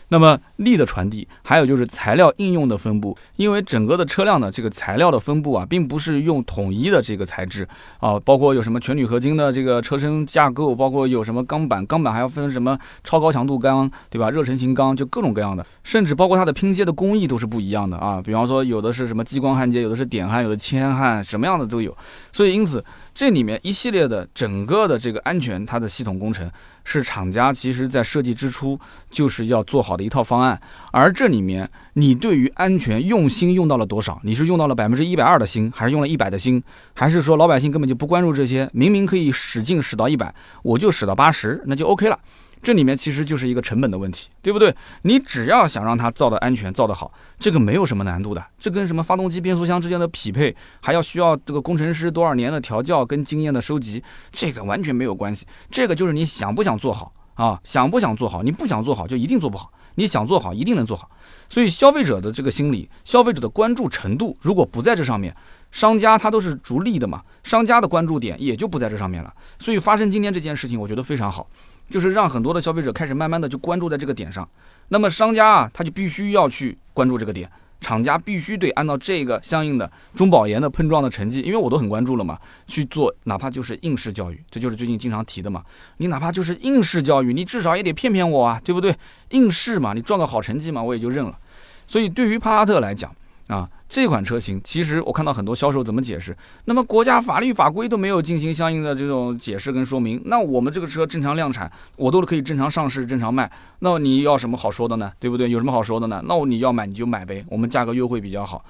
A: 那么力的传递，还有就是材料应用的分布，因为整个的车辆的这个材料的分布啊，并不是用统一的这个材质啊，包括有什么全铝合金的这个车身架构，包括有什么钢板，钢板还要分什么超高强度钢，对吧？热成型钢就各种各样的，甚至包括它的拼接的工艺都是不一样的啊。比方说有的是什么激光焊接，有的是点焊，有的铅焊，什么样的都有。所以因此这里面一系列的整个的这个安全，它的系统工程。是厂家其实在设计之初就是要做好的一套方案，而这里面你对于安全用心用到了多少？你是用到了百分之一百二的心，还是用了一百的心？还是说老百姓根本就不关注这些？明明可以使劲使到一百，我就使到八十，那就 OK 了。这里面其实就是一个成本的问题，对不对？你只要想让它造的安全、造的好，这个没有什么难度的。这跟什么发动机、变速箱之间的匹配，还要需要这个工程师多少年的调教跟经验的收集，这个完全没有关系。这个就是你想不想做好啊？想不想做好？你不想做好就一定做不好。你想做好，一定能做好。所以消费者的这个心理、消费者的关注程度，如果不在这上面，商家他都是逐利的嘛，商家的关注点也就不在这上面了。所以发生今天这件事情，我觉得非常好。就是让很多的消费者开始慢慢的就关注在这个点上，那么商家啊，他就必须要去关注这个点，厂家必须得按照这个相应的中保研的碰撞的成绩，因为我都很关注了嘛，去做哪怕就是应试教育，这就是最近经常提的嘛，你哪怕就是应试教育，你至少也得骗骗我啊，对不对？应试嘛，你撞个好成绩嘛，我也就认了。所以对于帕萨特来讲啊。这款车型其实我看到很多销售怎么解释，那么国家法律法规都没有进行相应的这种解释跟说明，那我们这个车正常量产，我都是可以正常上市、正常卖，那你要什么好说的呢？对不对？有什么好说的呢？那你要买你就买呗，我们价格优惠比较好。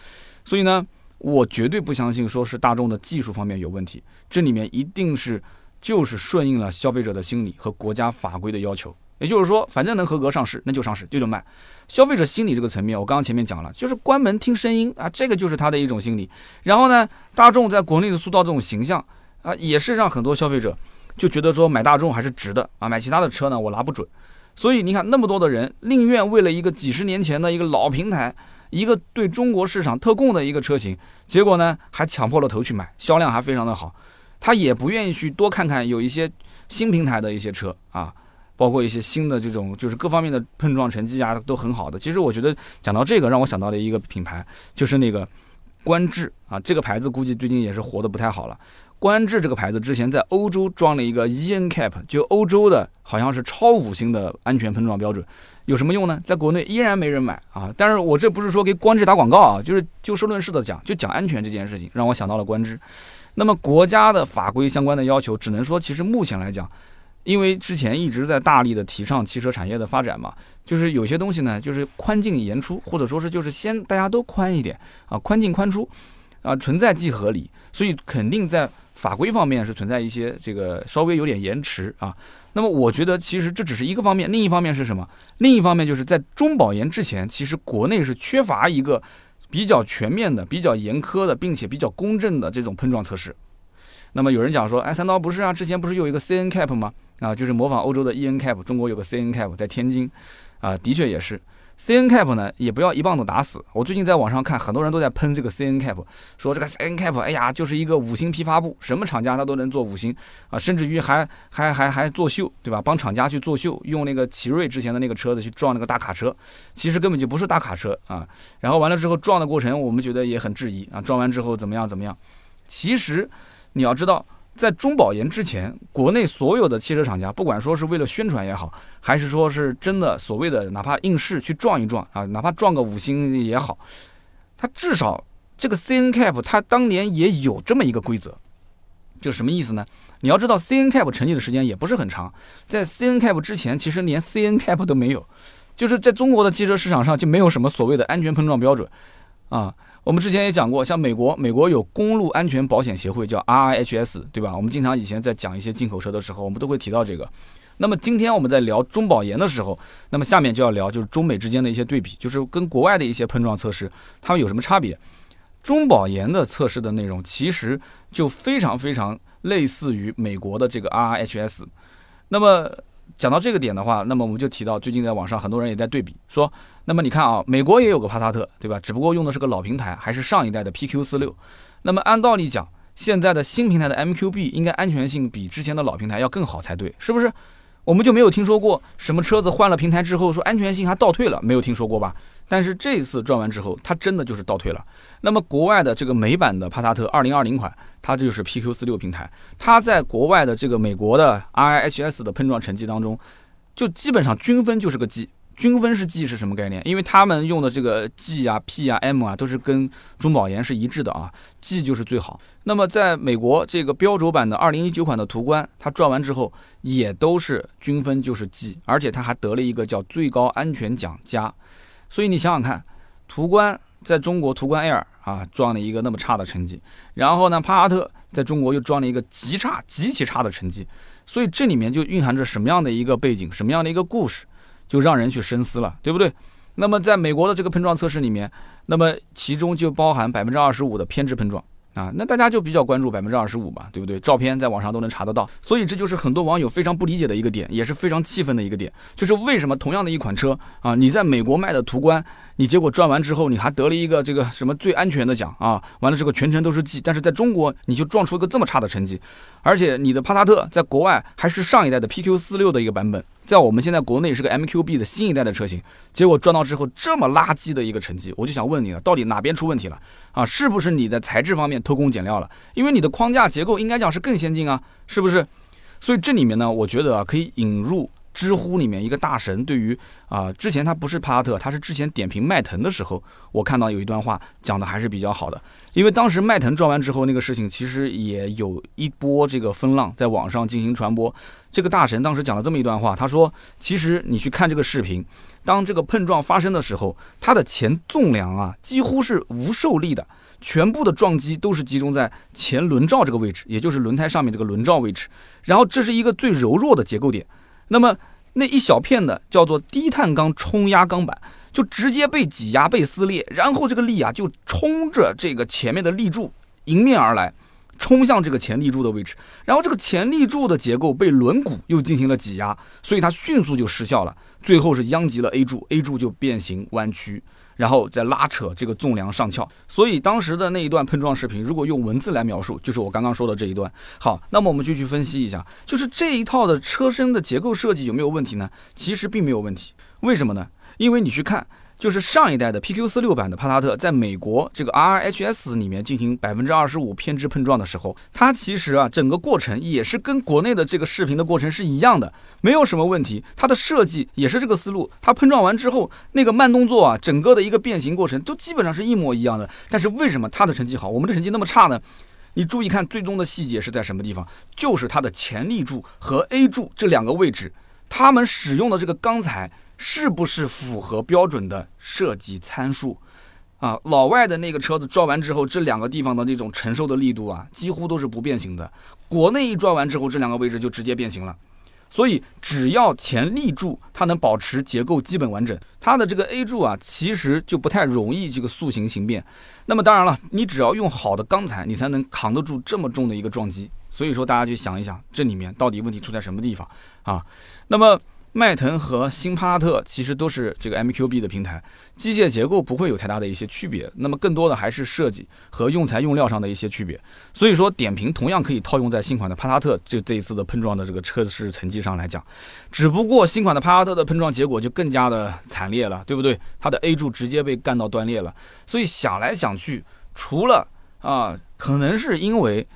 A: 所以呢，我绝对不相信说是大众的技术方面有问题，这里面一定是就是顺应了消费者的心理和国家法规的要求也就是说，反正能合格上市，那就上市，就就卖。消费者心理这个层面，我刚刚前面讲了，就是关门听声音啊，这个就是他的一种心理。然后呢，大众在国内的塑造这种形象啊，也是让很多消费者就觉得说买大众还是值的啊，买其他的车呢我拿不准。所以你看，那么多的人宁愿为了一个几十年前的一个老平台，一个对中国市场特供的一个车型，结果呢还抢破了头去买，销量还非常的好，他也不愿意去多看看有一些新平台的一些车啊。包括一些新的这种，就是各方面的碰撞成绩啊，都很好的。其实我觉得讲到这个，让我想到了一个品牌，就是那个观致啊，这个牌子估计最近也是活得不太好了。观致这个牌子之前在欧洲装了一个 E N Cap，就欧洲的好像是超五星的安全碰撞标准，有什么用呢？在国内依然没人买啊。但是我这不是说给观致打广告啊，就是就事论事的讲，就讲安全这件事情，让我想到了观致。那么国家的法规相关的要求，只能说其实目前来讲。因为之前一直在大力的提倡汽车产业的发展嘛，就是有些东西呢，就是宽进严出，或者说是就是先大家都宽一点啊，宽进宽出，啊，存在即合理，所以肯定在法规方面是存在一些这个稍微有点延迟啊。那么我觉得其实这只是一个方面，另一方面是什么？另一方面就是在中保研之前，其实国内是缺乏一个比较全面的、比较严苛的，并且比较公正的这种碰撞测试。那么有人讲说，哎，三刀不是啊，之前不是有一个 C N Cap 吗？啊，就是模仿欧洲的 E N Cap，中国有个 C N Cap 在天津，啊，的确也是 C N Cap 呢，也不要一棒子打死。我最近在网上看，很多人都在喷这个 C N Cap，说这个 C N Cap，哎呀，就是一个五星批发部，什么厂家他都能做五星啊，甚至于还还还还作秀，对吧？帮厂家去作秀，用那个奇瑞之前的那个车子去撞那个大卡车，其实根本就不是大卡车啊。然后完了之后撞的过程，我们觉得也很质疑啊，撞完之后怎么样怎么样？其实你要知道。在中保研之前，国内所有的汽车厂家，不管说是为了宣传也好，还是说是真的所谓的哪怕应试去撞一撞啊，哪怕撞个五星也好，它至少这个 C N Cap 它当年也有这么一个规则，就什么意思呢？你要知道 C N Cap 成立的时间也不是很长，在 C N Cap 之前，其实连 C N Cap 都没有，就是在中国的汽车市场上就没有什么所谓的安全碰撞标准啊。我们之前也讲过，像美国，美国有公路安全保险协会，叫 RIHS，对吧？我们经常以前在讲一些进口车的时候，我们都会提到这个。那么今天我们在聊中保研的时候，那么下面就要聊就是中美之间的一些对比，就是跟国外的一些碰撞测试，它们有什么差别？中保研的测试的内容其实就非常非常类似于美国的这个 RIHS。那么讲到这个点的话，那么我们就提到最近在网上很多人也在对比说。那么你看啊，美国也有个帕萨特，对吧？只不过用的是个老平台，还是上一代的 PQ 四六。那么按道理讲，现在的新平台的 MQB 应该安全性比之前的老平台要更好才对，是不是？我们就没有听说过什么车子换了平台之后说安全性还倒退了，没有听说过吧？但是这次撞完之后，它真的就是倒退了。那么国外的这个美版的帕萨特2020款，它就是 PQ 四六平台，它在国外的这个美国的 RIHS 的碰撞成绩当中，就基本上均分就是个 G。均分是 G 是什么概念？因为他们用的这个 G 啊、P 啊、M 啊，都是跟中保研是一致的啊，G 就是最好。那么在美国这个标轴版的2019款的途观，它转完之后也都是均分就是 G，而且它还得了一个叫最高安全奖加。所以你想想看，途观在中国途观 Air 啊撞了一个那么差的成绩，然后呢帕萨特在中国又撞了一个极差、极其差的成绩，所以这里面就蕴含着什么样的一个背景，什么样的一个故事？就让人去深思了，对不对？那么在美国的这个碰撞测试里面，那么其中就包含百分之二十五的偏置碰撞啊，那大家就比较关注百分之二十五嘛，对不对？照片在网上都能查得到，所以这就是很多网友非常不理解的一个点，也是非常气愤的一个点，就是为什么同样的一款车啊，你在美国卖的途观。你结果转完之后，你还得了一个这个什么最安全的奖啊？完了，这个全程都是 G，但是在中国你就撞出一个这么差的成绩，而且你的帕萨特在国外还是上一代的 PQ 四六的一个版本，在我们现在国内是个 MQB 的新一代的车型，结果撞到之后这么垃圾的一个成绩，我就想问你了，到底哪边出问题了啊？是不是你的材质方面偷工减料了？因为你的框架结构应该讲是更先进啊，是不是？所以这里面呢，我觉得啊，可以引入。知乎里面一个大神对于啊，之前他不是帕萨特，他是之前点评迈腾的时候，我看到有一段话讲的还是比较好的。因为当时迈腾撞完之后，那个事情其实也有一波这个风浪在网上进行传播。这个大神当时讲了这么一段话，他说：“其实你去看这个视频，当这个碰撞发生的时候，它的前纵梁啊几乎是无受力的，全部的撞击都是集中在前轮罩这个位置，也就是轮胎上面这个轮罩位置。然后这是一个最柔弱的结构点。”那么那一小片的叫做低碳钢冲压钢板，就直接被挤压、被撕裂，然后这个力啊就冲着这个前面的立柱迎面而来，冲向这个前立柱的位置，然后这个前立柱的结构被轮毂又进行了挤压，所以它迅速就失效了，最后是殃及了 A 柱，A 柱就变形弯曲。然后再拉扯这个纵梁上翘，所以当时的那一段碰撞视频，如果用文字来描述，就是我刚刚说的这一段。好，那么我们就去分析一下，就是这一套的车身的结构设计有没有问题呢？其实并没有问题，为什么呢？因为你去看。就是上一代的 PQ 四六版的帕萨特，在美国这个 RHS 里面进行百分之二十五偏置碰撞的时候，它其实啊整个过程也是跟国内的这个视频的过程是一样的，没有什么问题。它的设计也是这个思路，它碰撞完之后那个慢动作啊，整个的一个变形过程都基本上是一模一样的。但是为什么它的成绩好，我们的成绩那么差呢？你注意看最终的细节是在什么地方？就是它的前立柱和 A 柱这两个位置，他们使用的这个钢材。是不是符合标准的设计参数啊？老外的那个车子撞完之后，这两个地方的那种承受的力度啊，几乎都是不变形的。国内一撞完之后，这两个位置就直接变形了。所以只要前立柱它能保持结构基本完整，它的这个 A 柱啊，其实就不太容易这个塑形形变。那么当然了，你只要用好的钢材，你才能扛得住这么重的一个撞击。所以说，大家去想一想，这里面到底问题出在什么地方啊？那么。迈腾和新帕萨特其实都是这个 MQB 的平台，机械结构不会有太大的一些区别，那么更多的还是设计和用材用料上的一些区别。所以说点评同样可以套用在新款的帕萨特就这一次的碰撞的这个测试成绩上来讲，只不过新款的帕萨特的碰撞结果就更加的惨烈了，对不对？它的 A 柱直接被干到断裂了。所以想来想去，除了啊，可能是因为。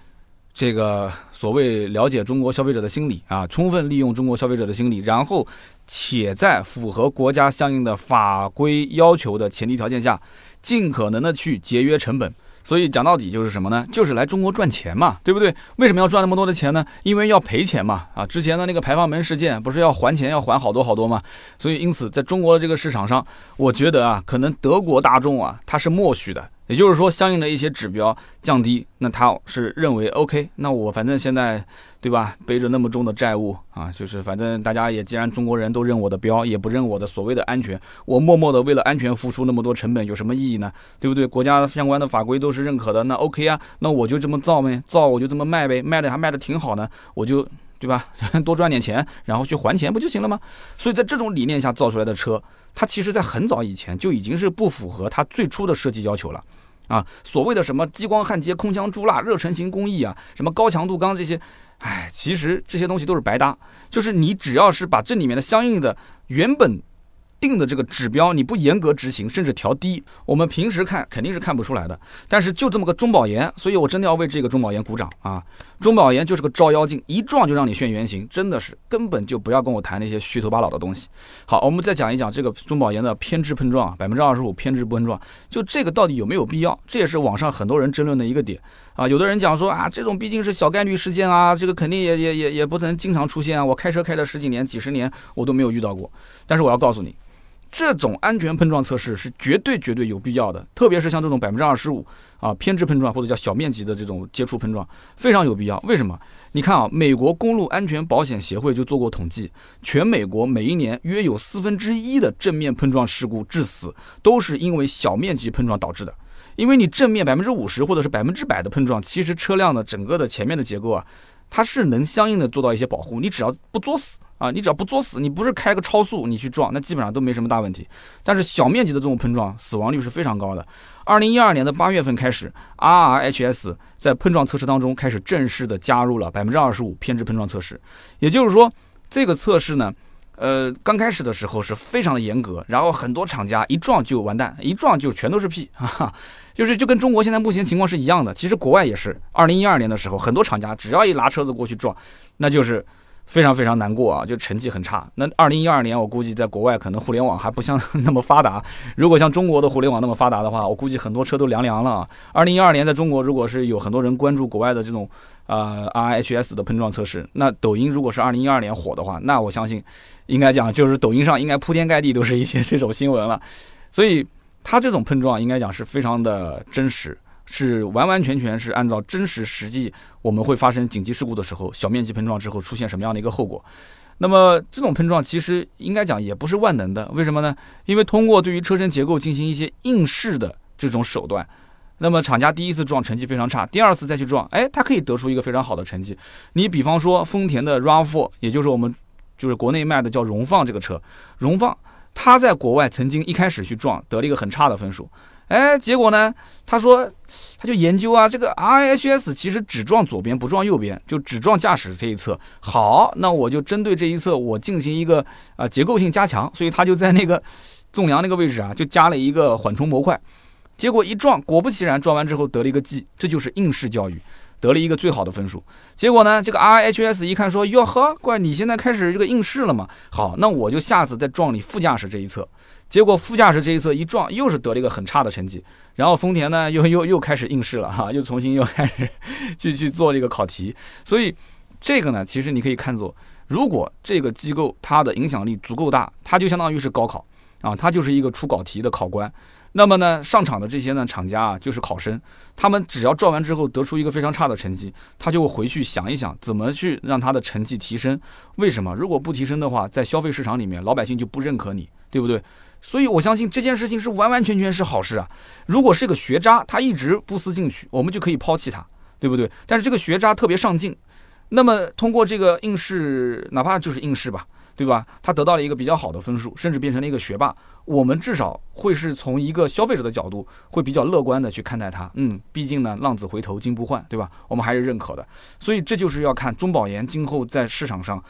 A: 这个所谓了解中国消费者的心理啊，充分利用中国消费者的心理，然后且在符合国家相应的法规要求的前提条件下，尽可能的去节约成本。所以讲到底就是什么呢？就是来中国赚钱嘛，对不对？为什么要赚那么多的钱呢？因为要赔钱嘛。啊，之前的那个排放门事件不是要还钱，要还好多好多吗？所以因此，在中国的这个市场上，我觉得啊，可能德国大众啊，他是默许的。也就是说，相应的一些指标降低，那他是认为 OK。那我反正现在，对吧？背着那么重的债务啊，就是反正大家也既然中国人都认我的标，也不认我的所谓的安全，我默默的为了安全付出那么多成本，有什么意义呢？对不对？国家相关的法规都是认可的，那 OK 啊，那我就这么造呗，造我就这么卖呗，卖的还卖的挺好呢，我就对吧？多赚点钱，然后去还钱不就行了吗？所以在这种理念下造出来的车，它其实在很早以前就已经是不符合它最初的设计要求了。啊，所谓的什么激光焊接、空腔注蜡、热成型工艺啊，什么高强度钢这些，哎，其实这些东西都是白搭。就是你只要是把这里面的相应的原本。定的这个指标你不严格执行，甚至调低，我们平时看肯定是看不出来的。但是就这么个中保研，所以我真的要为这个中保研鼓掌啊！中保研就是个照妖镜，一撞就让你现原形，真的是根本就不要跟我谈那些虚头巴脑的东西。好，我们再讲一讲这个中保研的偏置碰撞，百分之二十五偏置碰撞，就这个到底有没有必要？这也是网上很多人争论的一个点啊。有的人讲说啊，这种毕竟是小概率事件啊，这个肯定也也也也不能经常出现啊。我开车开了十几年、几十年，我都没有遇到过。但是我要告诉你。这种安全碰撞测试是绝对绝对有必要的，特别是像这种百分之二十五啊偏置碰撞或者叫小面积的这种接触碰撞，非常有必要。为什么？你看啊，美国公路安全保险协会就做过统计，全美国每一年约有四分之一的正面碰撞事故致死都是因为小面积碰撞导致的。因为你正面百分之五十或者是百分之百的碰撞，其实车辆的整个的前面的结构啊，它是能相应的做到一些保护，你只要不作死。啊，你只要不作死，你不是开个超速，你去撞，那基本上都没什么大问题。但是小面积的这种碰撞，死亡率是非常高的。二零一二年的八月份开始，RRHS 在碰撞测试当中开始正式的加入了百分之二十五偏置碰撞测试。也就是说，这个测试呢，呃，刚开始的时候是非常的严格，然后很多厂家一撞就完蛋，一撞就全都是屁，哈哈，就是就跟中国现在目前情况是一样的。其实国外也是，二零一二年的时候，很多厂家只要一拿车子过去撞，那就是。非常非常难过啊，就成绩很差。那二零一二年，我估计在国外可能互联网还不像那么发达。如果像中国的互联网那么发达的话，我估计很多车都凉凉了。二零一二年在中国，如果是有很多人关注国外的这种呃 RHS 的碰撞测试，那抖音如果是二零一二年火的话，那我相信应该讲就是抖音上应该铺天盖地都是一些这种新闻了。所以它这种碰撞应该讲是非常的真实。是完完全全是按照真实实际，我们会发生紧急事故的时候，小面积碰撞之后出现什么样的一个后果？那么这种碰撞其实应该讲也不是万能的，为什么呢？因为通过对于车身结构进行一些应试的这种手段，那么厂家第一次撞成绩非常差，第二次再去撞，哎，它可以得出一个非常好的成绩。你比方说丰田的 RAV4，也就是我们就是国内卖的叫荣放这个车，荣放它在国外曾经一开始去撞得了一个很差的分数。哎，结果呢？他说，他就研究啊，这个 RHS 其实只撞左边不撞右边，就只撞驾驶这一侧。好，那我就针对这一侧，我进行一个啊结构性加强，所以他就在那个纵梁那个位置啊，就加了一个缓冲模块。结果一撞，果不其然，撞完之后得了一个 G，这就是应试教育，得了一个最好的分数。结果呢，这个 RHS 一看说，哟呵，怪你现在开始这个应试了嘛？好，那我就下次再撞你副驾驶这一侧。结果副驾驶这一侧一撞，又是得了一个很差的成绩。然后丰田呢，又又又开始应试了哈，又重新又开始去去做这个考题。所以这个呢，其实你可以看作，如果这个机构它的影响力足够大，它就相当于是高考啊，它就是一个出考题的考官。那么呢，上场的这些呢厂家啊，就是考生，他们只要撞完之后得出一个非常差的成绩，他就会回去想一想怎么去让他的成绩提升。为什么？如果不提升的话，在消费市场里面，老百姓就不认可你，对不对？所以，我相信这件事情是完完全全是好事啊！如果是个学渣，他一直不思进取，我们就可以抛弃他，对不对？但是这个学渣特别上进，那么通过这个应试，哪怕就是应试吧，对吧？他得到了一个比较好的分数，甚至变成了一个学霸，我们至少会是从一个消费者的角度，会比较乐观的去看待他。嗯，毕竟呢，浪子回头金不换，对吧？我们还是认可的。所以这就是要看中保研今后在市场上，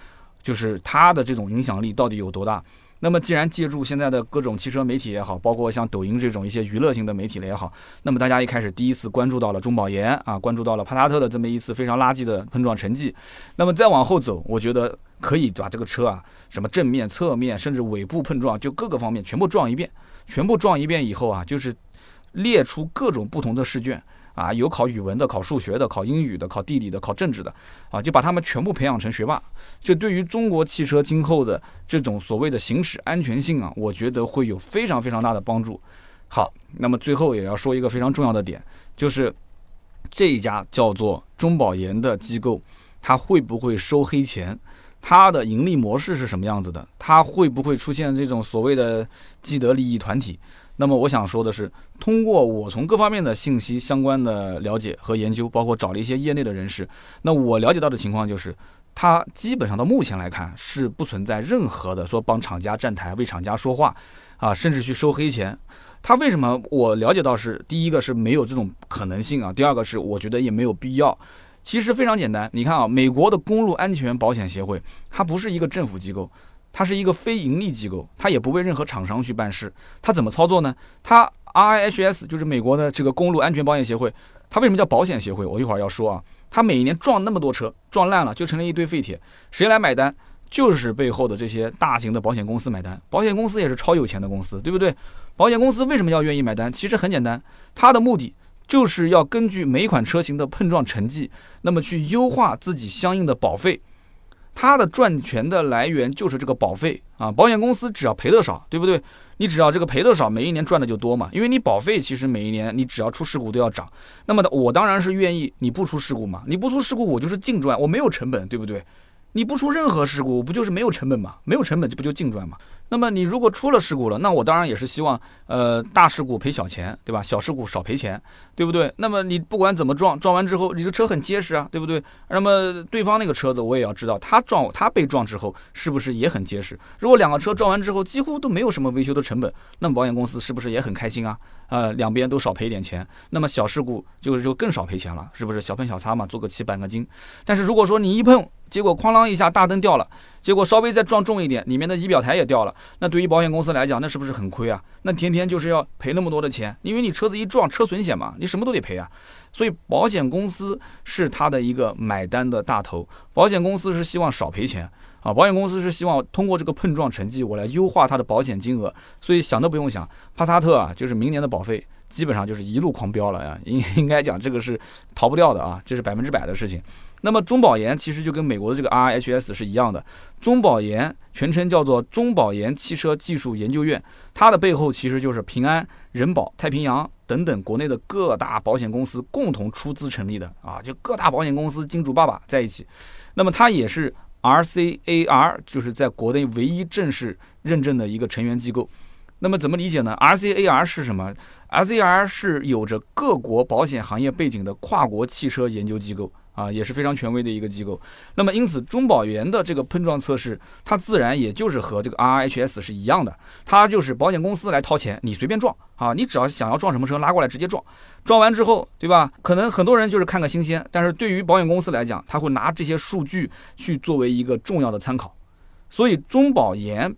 A: 就是它的这种影响力到底有多大。那么，既然借助现在的各种汽车媒体也好，包括像抖音这种一些娱乐性的媒体了也好，那么大家一开始第一次关注到了中保研啊，关注到了帕萨特的这么一次非常垃圾的碰撞成绩。那么再往后走，我觉得可以把这个车啊，什么正面、侧面，甚至尾部碰撞，就各个方面全部撞一遍。全部撞一遍以后啊，就是列出各种不同的试卷。啊，有考语文的，考数学的，考英语的，考地理的，考政治的，啊，就把他们全部培养成学霸。这对于中国汽车今后的这种所谓的行驶安全性啊，我觉得会有非常非常大的帮助。好，那么最后也要说一个非常重要的点，就是这一家叫做中保研的机构，它会不会收黑钱？它的盈利模式是什么样子的？它会不会出现这种所谓的既得利益团体？那么我想说的是，通过我从各方面的信息相关的了解和研究，包括找了一些业内的人士，那我了解到的情况就是，它基本上到目前来看是不存在任何的说帮厂家站台、为厂家说话啊，甚至去收黑钱。它为什么我了解到是第一个是没有这种可能性啊，第二个是我觉得也没有必要。其实非常简单，你看啊，美国的公路安全保险协会，它不是一个政府机构。它是一个非盈利机构，它也不为任何厂商去办事。它怎么操作呢？它 RIHS 就是美国的这个公路安全保险协会。它为什么叫保险协会？我一会儿要说啊。它每年撞那么多车，撞烂了就成了一堆废铁，谁来买单？就是背后的这些大型的保险公司买单。保险公司也是超有钱的公司，对不对？保险公司为什么要愿意买单？其实很简单，它的目的就是要根据每款车型的碰撞成绩，那么去优化自己相应的保费。它的赚钱的来源就是这个保费啊，保险公司只要赔的少，对不对？你只要这个赔的少，每一年赚的就多嘛。因为你保费其实每一年你只要出事故都要涨，那么的我当然是愿意你不出事故嘛，你不出事故我就是净赚，我没有成本，对不对？你不出任何事故不就是没有成本嘛？没有成本这不就净赚嘛？那么你如果出了事故了，那我当然也是希望，呃，大事故赔小钱，对吧？小事故少赔钱，对不对？那么你不管怎么撞，撞完之后你的车很结实啊，对不对？那么对方那个车子我也要知道，他撞他被撞之后是不是也很结实？如果两个车撞完之后几乎都没有什么维修的成本，那么保险公司是不是也很开心啊？呃，两边都少赔点钱，那么小事故就就更少赔钱了，是不是？小碰小擦嘛，做个七板个金。但是如果说你一碰，结果哐啷一下大灯掉了，结果稍微再撞重一点，里面的仪表台也掉了，那对于保险公司来讲，那是不是很亏啊？那天天就是要赔那么多的钱，因为你车子一撞，车损险嘛，你什么都得赔啊。所以保险公司是他的一个买单的大头，保险公司是希望少赔钱。啊，保险公司是希望通过这个碰撞成绩，我来优化它的保险金额，所以想都不用想，帕萨特啊，就是明年的保费基本上就是一路狂飙了呀，应应该讲这个是逃不掉的啊，这是百分之百的事情。那么中保研其实就跟美国的这个 RHS 是一样的，中保研全称叫做中保研汽车技术研究院，它的背后其实就是平安、人保、太平洋等等国内的各大保险公司共同出资成立的啊，就各大保险公司金主爸爸在一起，那么它也是。RCAR 就是在国内唯一正式认证的一个成员机构。那么怎么理解呢？RCAR 是什么？RCAR 是有着各国保险行业背景的跨国汽车研究机构。啊，也是非常权威的一个机构。那么，因此中保研的这个碰撞测试，它自然也就是和这个 RHS 是一样的，它就是保险公司来掏钱，你随便撞啊，你只要想要撞什么车，拉过来直接撞。撞完之后，对吧？可能很多人就是看个新鲜，但是对于保险公司来讲，他会拿这些数据去作为一个重要的参考。所以中保研。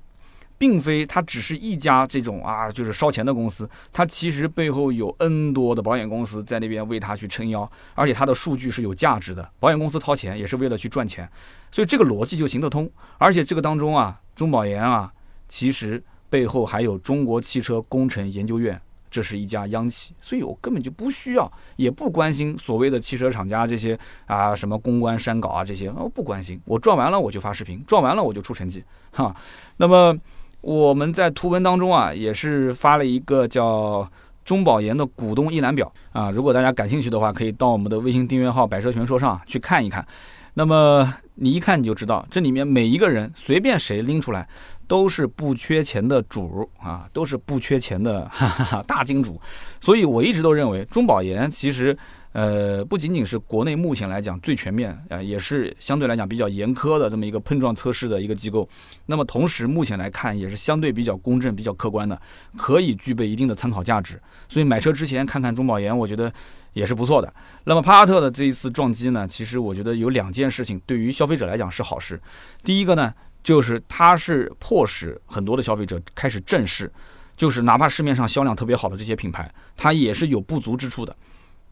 A: 并非它只是一家这种啊，就是烧钱的公司，它其实背后有 N 多的保险公司在那边为它去撑腰，而且它的数据是有价值的。保险公司掏钱也是为了去赚钱，所以这个逻辑就行得通。而且这个当中啊，中保研啊，其实背后还有中国汽车工程研究院，这是一家央企，所以我根本就不需要，也不关心所谓的汽车厂家这些啊什么公关删稿啊这些，我不关心。我赚完了我就发视频，赚完了我就出成绩，哈。那么。我们在图文当中啊，也是发了一个叫中保研的股东一览表啊。如果大家感兴趣的话，可以到我们的微信订阅号“百车全说”上去看一看。那么你一看你就知道，这里面每一个人随便谁拎出来，都是不缺钱的主啊，都是不缺钱的哈哈大金主。所以我一直都认为，中保研其实。呃，不仅仅是国内目前来讲最全面啊，也是相对来讲比较严苛的这么一个碰撞测试的一个机构。那么同时，目前来看也是相对比较公正、比较客观的，可以具备一定的参考价值。所以买车之前看看中保研，我觉得也是不错的。那么帕萨特的这一次撞击呢，其实我觉得有两件事情对于消费者来讲是好事。第一个呢，就是它是迫使很多的消费者开始正视，就是哪怕市面上销量特别好的这些品牌，它也是有不足之处的。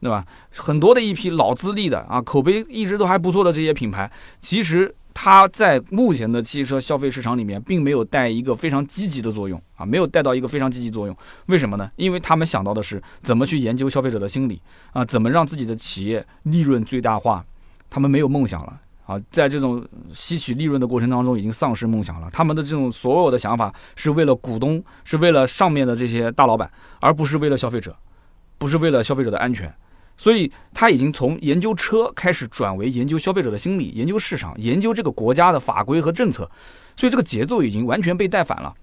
A: 对吧？很多的一批老资历的啊，口碑一直都还不错的这些品牌，其实它在目前的汽车消费市场里面，并没有带一个非常积极的作用啊，没有带到一个非常积极作用。为什么呢？因为他们想到的是怎么去研究消费者的心理啊，怎么让自己的企业利润最大化。他们没有梦想了啊，在这种吸取利润的过程当中，已经丧失梦想了。他们的这种所有的想法是为了股东，是为了上面的这些大老板，而不是为了消费者，不是为了消费者的安全。所以他已经从研究车开始转为研究消费者的心理，研究市场，研究这个国家的法规和政策，所以这个节奏已经完全被带反了。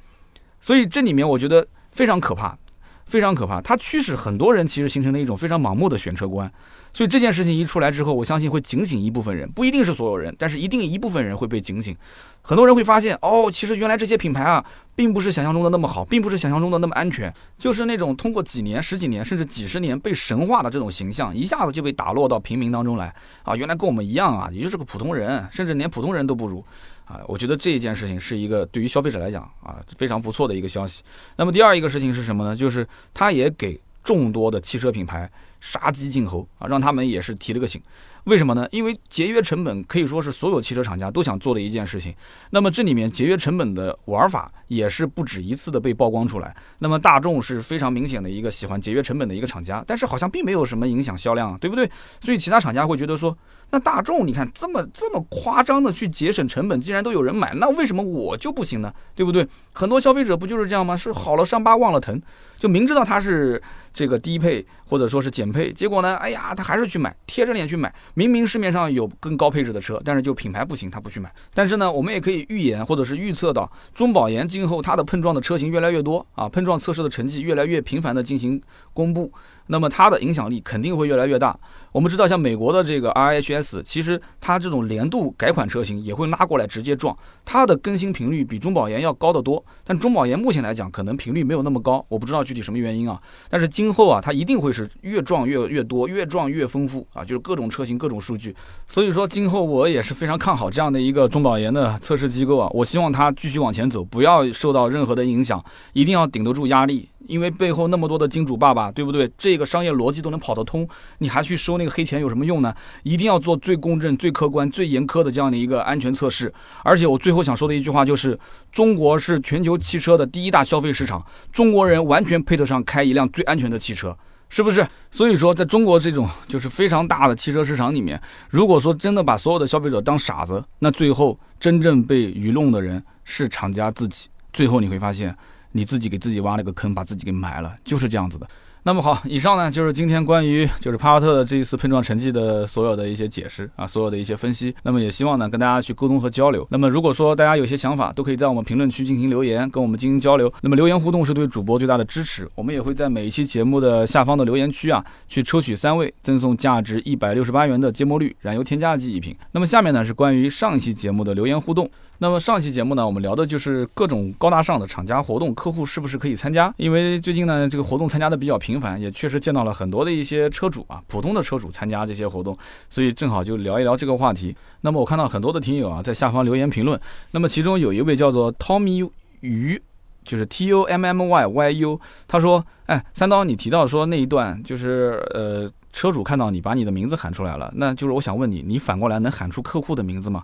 A: 所以这里面我觉得非常可怕，非常可怕。它驱使很多人其实形成了一种非常盲目的选车观。所以这件事情一出来之后，我相信会警醒一部分人，不一定是所有人，但是一定一部分人会被警醒。很多人会发现，哦，其实原来这些品牌啊，并不是想象中的那么好，并不是想象中的那么安全，就是那种通过几年、十几年甚至几十年被神化的这种形象，一下子就被打落到平民当中来啊！原来跟我们一样啊，也就是个普通人，甚至连普通人都不如啊！我觉得这一件事情是一个对于消费者来讲啊非常不错的一个消息。那么第二一个事情是什么呢？就是它也给众多的汽车品牌。杀鸡儆猴啊，让他们也是提了个醒。为什么呢？因为节约成本可以说是所有汽车厂家都想做的一件事情。那么这里面节约成本的玩法也是不止一次的被曝光出来。那么大众是非常明显的一个喜欢节约成本的一个厂家，但是好像并没有什么影响销量，对不对？所以其他厂家会觉得说，那大众你看这么这么夸张的去节省成本，既然都有人买，那为什么我就不行呢？对不对？很多消费者不就是这样吗？是好了伤疤忘了疼，就明知道它是这个低配或者说是减配，结果呢，哎呀，他还是去买，贴着脸去买。明明市面上有更高配置的车，但是就品牌不行，他不去买。但是呢，我们也可以预言或者是预测到，中保研今后它的碰撞的车型越来越多啊，碰撞测试的成绩越来越频繁的进行公布。那么它的影响力肯定会越来越大。我们知道，像美国的这个 RHS，其实它这种年度改款车型也会拉过来直接撞，它的更新频率比中保研要高得多。但中保研目前来讲，可能频率没有那么高，我不知道具体什么原因啊。但是今后啊，它一定会是越撞越越多，越撞越丰富啊，就是各种车型各种数据。所以说，今后我也是非常看好这样的一个中保研的测试机构啊。我希望它继续往前走，不要受到任何的影响，一定要顶得住压力。因为背后那么多的金主爸爸，对不对？这个商业逻辑都能跑得通，你还去收那个黑钱有什么用呢？一定要做最公正、最客观、最严苛的这样的一个安全测试。而且我最后想说的一句话就是：中国是全球汽车的第一大消费市场，中国人完全配得上开一辆最安全的汽车，是不是？所以说，在中国这种就是非常大的汽车市场里面，如果说真的把所有的消费者当傻子，那最后真正被愚弄的人是厂家自己。最后你会发现。你自己给自己挖了个坑，把自己给埋了，就是这样子的。那么好，以上呢就是今天关于就是帕萨特的这一次碰撞成绩的所有的一些解释啊，所有的一些分析。那么也希望呢跟大家去沟通和交流。那么如果说大家有些想法，都可以在我们评论区进行留言，跟我们进行交流。那么留言互动是对主播最大的支持。我们也会在每一期节目的下方的留言区啊，去抽取三位，赠送价值一百六十八元的芥末绿燃油添加剂一瓶。那么下面呢是关于上一期节目的留言互动。那么上期节目呢，我们聊的就是各种高大上的厂家活动，客户是不是可以参加？因为最近呢，这个活动参加的比较频繁，也确实见到了很多的一些车主啊，普通的车主参加这些活动，所以正好就聊一聊这个话题。那么我看到很多的听友啊，在下方留言评论，那么其中有一位叫做 Tommy 鱼，就是 T O M M Y Y U，他说：“哎，三刀，你提到说那一段，就是呃，车主看到你把你的名字喊出来了，那就是我想问你，你反过来能喊出客户的名字吗？”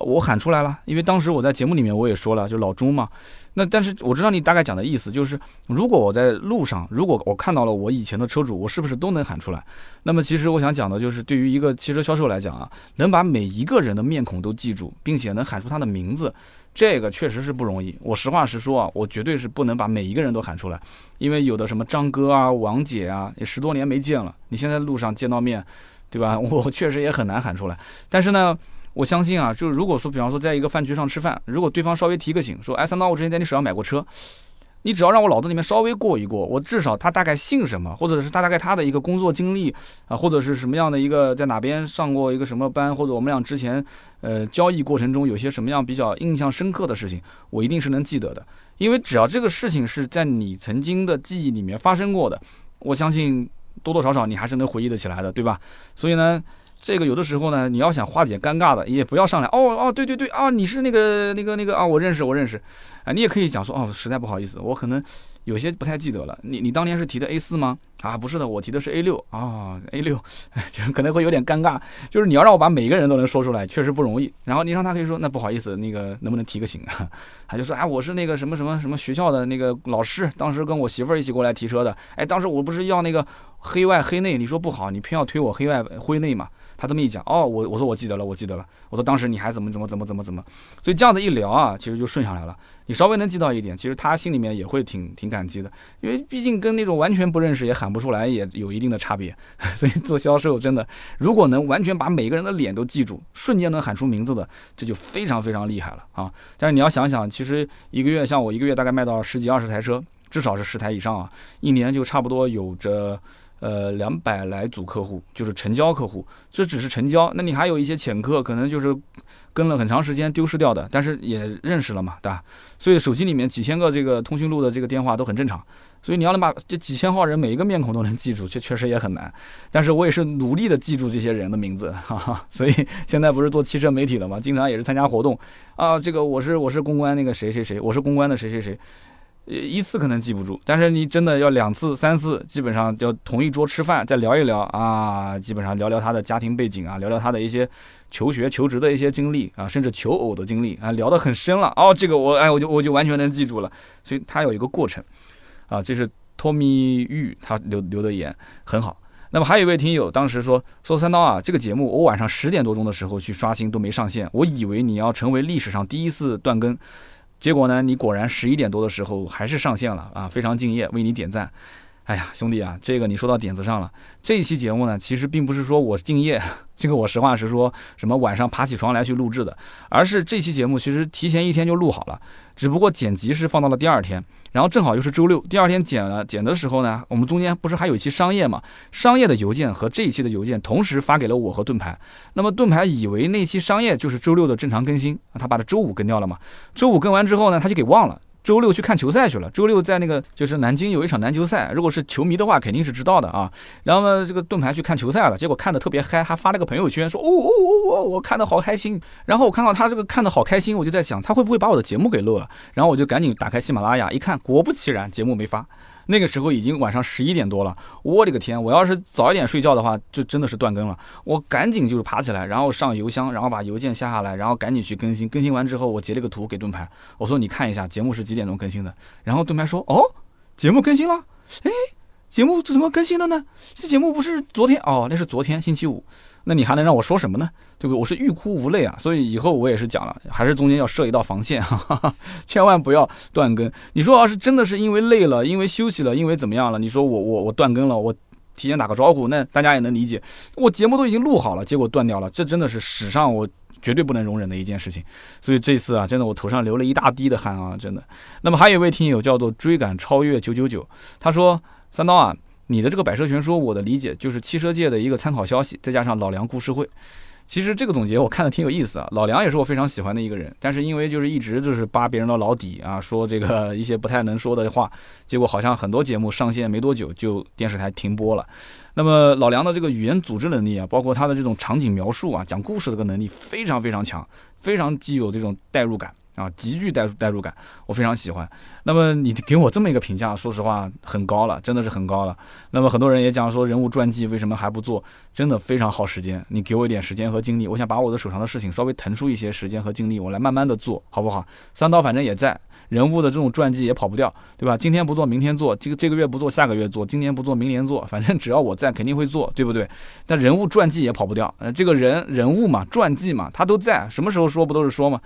A: 我喊出来了，因为当时我在节目里面我也说了，就老钟嘛。那但是我知道你大概讲的意思，就是如果我在路上，如果我看到了我以前的车主，我是不是都能喊出来？那么其实我想讲的就是，对于一个汽车销售来讲啊，能把每一个人的面孔都记住，并且能喊出他的名字，这个确实是不容易。我实话实说啊，我绝对是不能把每一个人都喊出来，因为有的什么张哥啊、王姐啊，也十多年没见了，你现在路上见到面，对吧？我确实也很难喊出来。但是呢。我相信啊，就是如果说，比方说在一个饭局上吃饭，如果对方稍微提个醒，说，哎，三刀，我之前在你手上买过车，你只要让我脑子里面稍微过一过，我至少他大概姓什么，或者是他大概他的一个工作经历啊，或者是什么样的一个在哪边上过一个什么班，或者我们俩之前呃交易过程中有些什么样比较印象深刻的事情，我一定是能记得的，因为只要这个事情是在你曾经的记忆里面发生过的，我相信多多少少你还是能回忆得起来的，对吧？所以呢。这个有的时候呢，你要想化解尴尬的，也不要上来哦哦，对对对啊，你是那个那个那个啊，我认识我认识，啊，你也可以讲说哦，实在不好意思，我可能有些不太记得了。你你当年是提的 A 四吗？啊，不是的，我提的是 A 六啊，A 六，就可能会有点尴尬。就是你要让我把每个人都能说出来，确实不容易。然后你让他可以说，那不好意思，那个能不能提个醒啊？他就说，哎，我是那个什么什么什么学校的那个老师，当时跟我媳妇儿一起过来提车的。哎，当时我不是要那个黑外黑内，你说不好，你偏要推我黑外灰内嘛？他这么一讲，哦，我我说我记得了，我记得了。我说当时你还怎么怎么怎么怎么怎么，所以这样子一聊啊，其实就顺下来了。你稍微能记到一点，其实他心里面也会挺挺感激的，因为毕竟跟那种完全不认识也喊不出来也有一定的差别。所以做销售真的，如果能完全把每个人的脸都记住，瞬间能喊出名字的，这就非常非常厉害了啊！但是你要想想，其实一个月像我一个月大概卖到十几二十台车，至少是十台以上啊，一年就差不多有着。呃，两百来组客户就是成交客户，这只是成交。那你还有一些潜客，可能就是跟了很长时间丢失掉的，但是也认识了嘛，对吧？所以手机里面几千个这个通讯录的这个电话都很正常。所以你要能把这几千号人每一个面孔都能记住，这确实也很难。但是我也是努力的记住这些人的名字，哈哈。所以现在不是做汽车媒体的嘛？经常也是参加活动啊，这个我是我是公关那个谁谁谁，我是公关的谁谁谁。一次可能记不住，但是你真的要两次、三次，基本上要同一桌吃饭，再聊一聊啊，基本上聊聊他的家庭背景啊，聊聊他的一些求学、求职的一些经历啊，甚至求偶的经历啊，聊得很深了。哦，这个我哎，我就我就完全能记住了。所以他有一个过程啊，这是托米玉他留留的言很好。那么还有一位听友当时说说三刀啊，这个节目我晚上十点多钟的时候去刷新都没上线，我以为你要成为历史上第一次断更。结果呢？你果然十一点多的时候还是上线了啊！非常敬业，为你点赞。哎呀，兄弟啊，这个你说到点子上了。这一期节目呢，其实并不是说我敬业，这个我实话实说，什么晚上爬起床来去录制的，而是这期节目其实提前一天就录好了，只不过剪辑是放到了第二天，然后正好又是周六，第二天剪了剪的时候呢，我们中间不是还有一期商业嘛？商业的邮件和这一期的邮件同时发给了我和盾牌，那么盾牌以为那期商业就是周六的正常更新，他把它周五更掉了嘛？周五更完之后呢，他就给忘了。周六去看球赛去了。周六在那个就是南京有一场篮球赛，如果是球迷的话，肯定是知道的啊。然后呢，这个盾牌去看球赛了，结果看的特别嗨，还发了个朋友圈说：“哦哦哦哦，我看的好开心。”然后我看到他这个看的好开心，我就在想，他会不会把我的节目给漏了？然后我就赶紧打开喜马拉雅一看，果不其然，节目没发。那个时候已经晚上十一点多了，我的个天！我要是早一点睡觉的话，就真的是断更了。我赶紧就是爬起来，然后上邮箱，然后把邮件下下来，然后赶紧去更新。更新完之后，我截了个图给盾牌，我说你看一下节目是几点钟更新的。然后盾牌说：“哦，节目更新了。”哎，节目怎么更新的呢？这节目不是昨天哦，那是昨天星期五。那你还能让我说什么呢？对不对？我是欲哭无泪啊！所以以后我也是讲了，还是中间要设一道防线，哈，千万不要断更。你说要是真的是因为累了，因为休息了，因为怎么样了？你说我我我断更了，我提前打个招呼，那大家也能理解。我节目都已经录好了，结果断掉了，这真的是史上我绝对不能容忍的一件事情。所以这次啊，真的我头上流了一大滴的汗啊，真的。那么还有一位听友叫做追赶超越九九九，他说三刀啊。你的这个百车全说，我的理解就是汽车界的一个参考消息，再加上老梁故事会。其实这个总结我看的挺有意思啊。老梁也是我非常喜欢的一个人，但是因为就是一直就是扒别人的老底啊，说这个 一些不太能说的话，结果好像很多节目上线没多久就电视台停播了。那么老梁的这个语言组织能力啊，包括他的这种场景描述啊，讲故事这个能力非常非常强，非常具有这种代入感。啊，极具代代入感，我非常喜欢。那么你给我这么一个评价，说实话很高了，真的是很高了。那么很多人也讲说，人物传记为什么还不做？真的非常耗时间。你给我一点时间和精力，我想把我的手上的事情稍微腾出一些时间和精力，我来慢慢的做好不好？三刀反正也在。人物的这种传记也跑不掉，对吧？今天不做，明天做；这个这个月不做，下个月做；今年不做，明年做。反正只要我在，肯定会做，对不对？但人物传记也跑不掉，呃，这个人人物嘛，传记嘛，他都在，什么时候说不都是说嘛？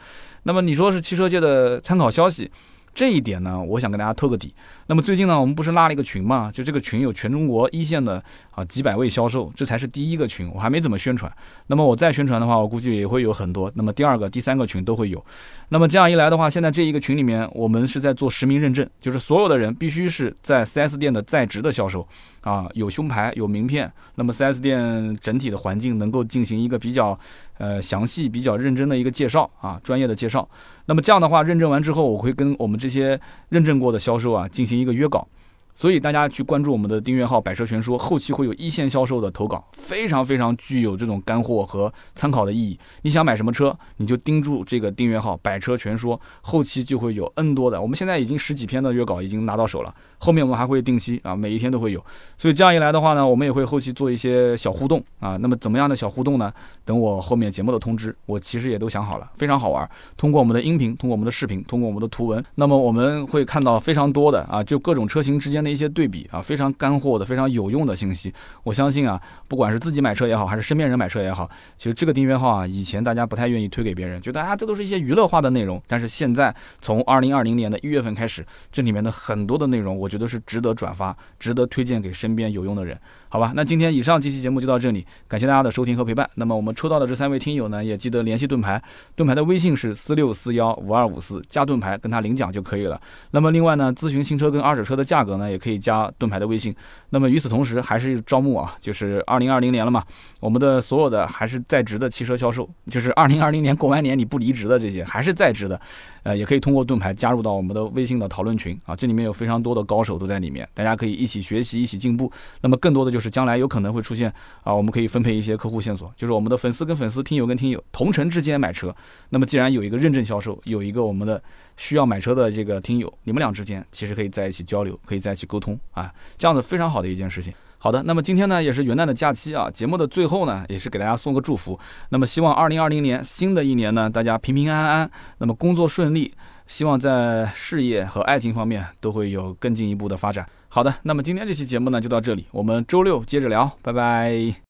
A: 那么你说是汽车界的参考消息？这一点呢，我想跟大家透个底。那么最近呢，我们不是拉了一个群嘛？就这个群有全中国一线的啊几百位销售，这才是第一个群，我还没怎么宣传。那么我再宣传的话，我估计也会有很多。那么第二个、第三个群都会有。那么这样一来的话，现在这一个群里面，我们是在做实名认证，就是所有的人必须是在 4S 店的在职的销售啊，有胸牌、有名片。那么四 s 店整体的环境能够进行一个比较呃详细、比较认真的一个介绍啊，专业的介绍。那么这样的话，认证完之后，我会跟我们这些认证过的销售啊进行一个约稿。所以大家去关注我们的订阅号“百车全说”，后期会有一线销售的投稿，非常非常具有这种干货和参考的意义。你想买什么车，你就盯住这个订阅号“百车全说”，后期就会有 N 多的。我们现在已经十几篇的约稿已经拿到手了，后面我们还会定期啊，每一天都会有。所以这样一来的话呢，我们也会后期做一些小互动啊。那么怎么样的小互动呢？等我后面节目的通知，我其实也都想好了，非常好玩。通过我们的音频，通过我们的视频，通过我们的图文，那么我们会看到非常多的啊，就各种车型之间。那一些对比啊，非常干货的、非常有用的信息。我相信啊，不管是自己买车也好，还是身边人买车也好，其实这个订阅号啊，以前大家不太愿意推给别人，觉得啊，这都是一些娱乐化的内容。但是现在从二零二零年的一月份开始，这里面的很多的内容，我觉得是值得转发、值得推荐给身边有用的人。好吧，那今天以上这期节目就到这里，感谢大家的收听和陪伴。那么我们抽到的这三位听友呢，也记得联系盾牌，盾牌的微信是四六四幺五二五四，加盾牌跟他领奖就可以了。那么另外呢，咨询新车跟二手车的价格呢，也可以加盾牌的微信。那么与此同时，还是招募啊，就是二零二零年了嘛，我们的所有的还是在职的汽车销售，就是二零二零年过完年你不离职的这些，还是在职的。呃，也可以通过盾牌加入到我们的微信的讨论群啊，这里面有非常多的高手都在里面，大家可以一起学习，一起进步。那么更多的就是是将来有可能会出现啊，我们可以分配一些客户线索，就是我们的粉丝跟粉丝、听友跟听友同城之间买车。那么既然有一个认证销售，有一个我们的需要买车的这个听友，你们俩之间其实可以在一起交流，可以在一起沟通啊，这样子非常好的一件事情。好的，那么今天呢也是元旦的假期啊，节目的最后呢也是给大家送个祝福。那么希望二零二零年新的一年呢，大家平平安安，那么工作顺利，希望在事业和爱情方面都会有更进一步的发展。好的，那么今天这期节目呢就到这里，我们周六接着聊，拜拜。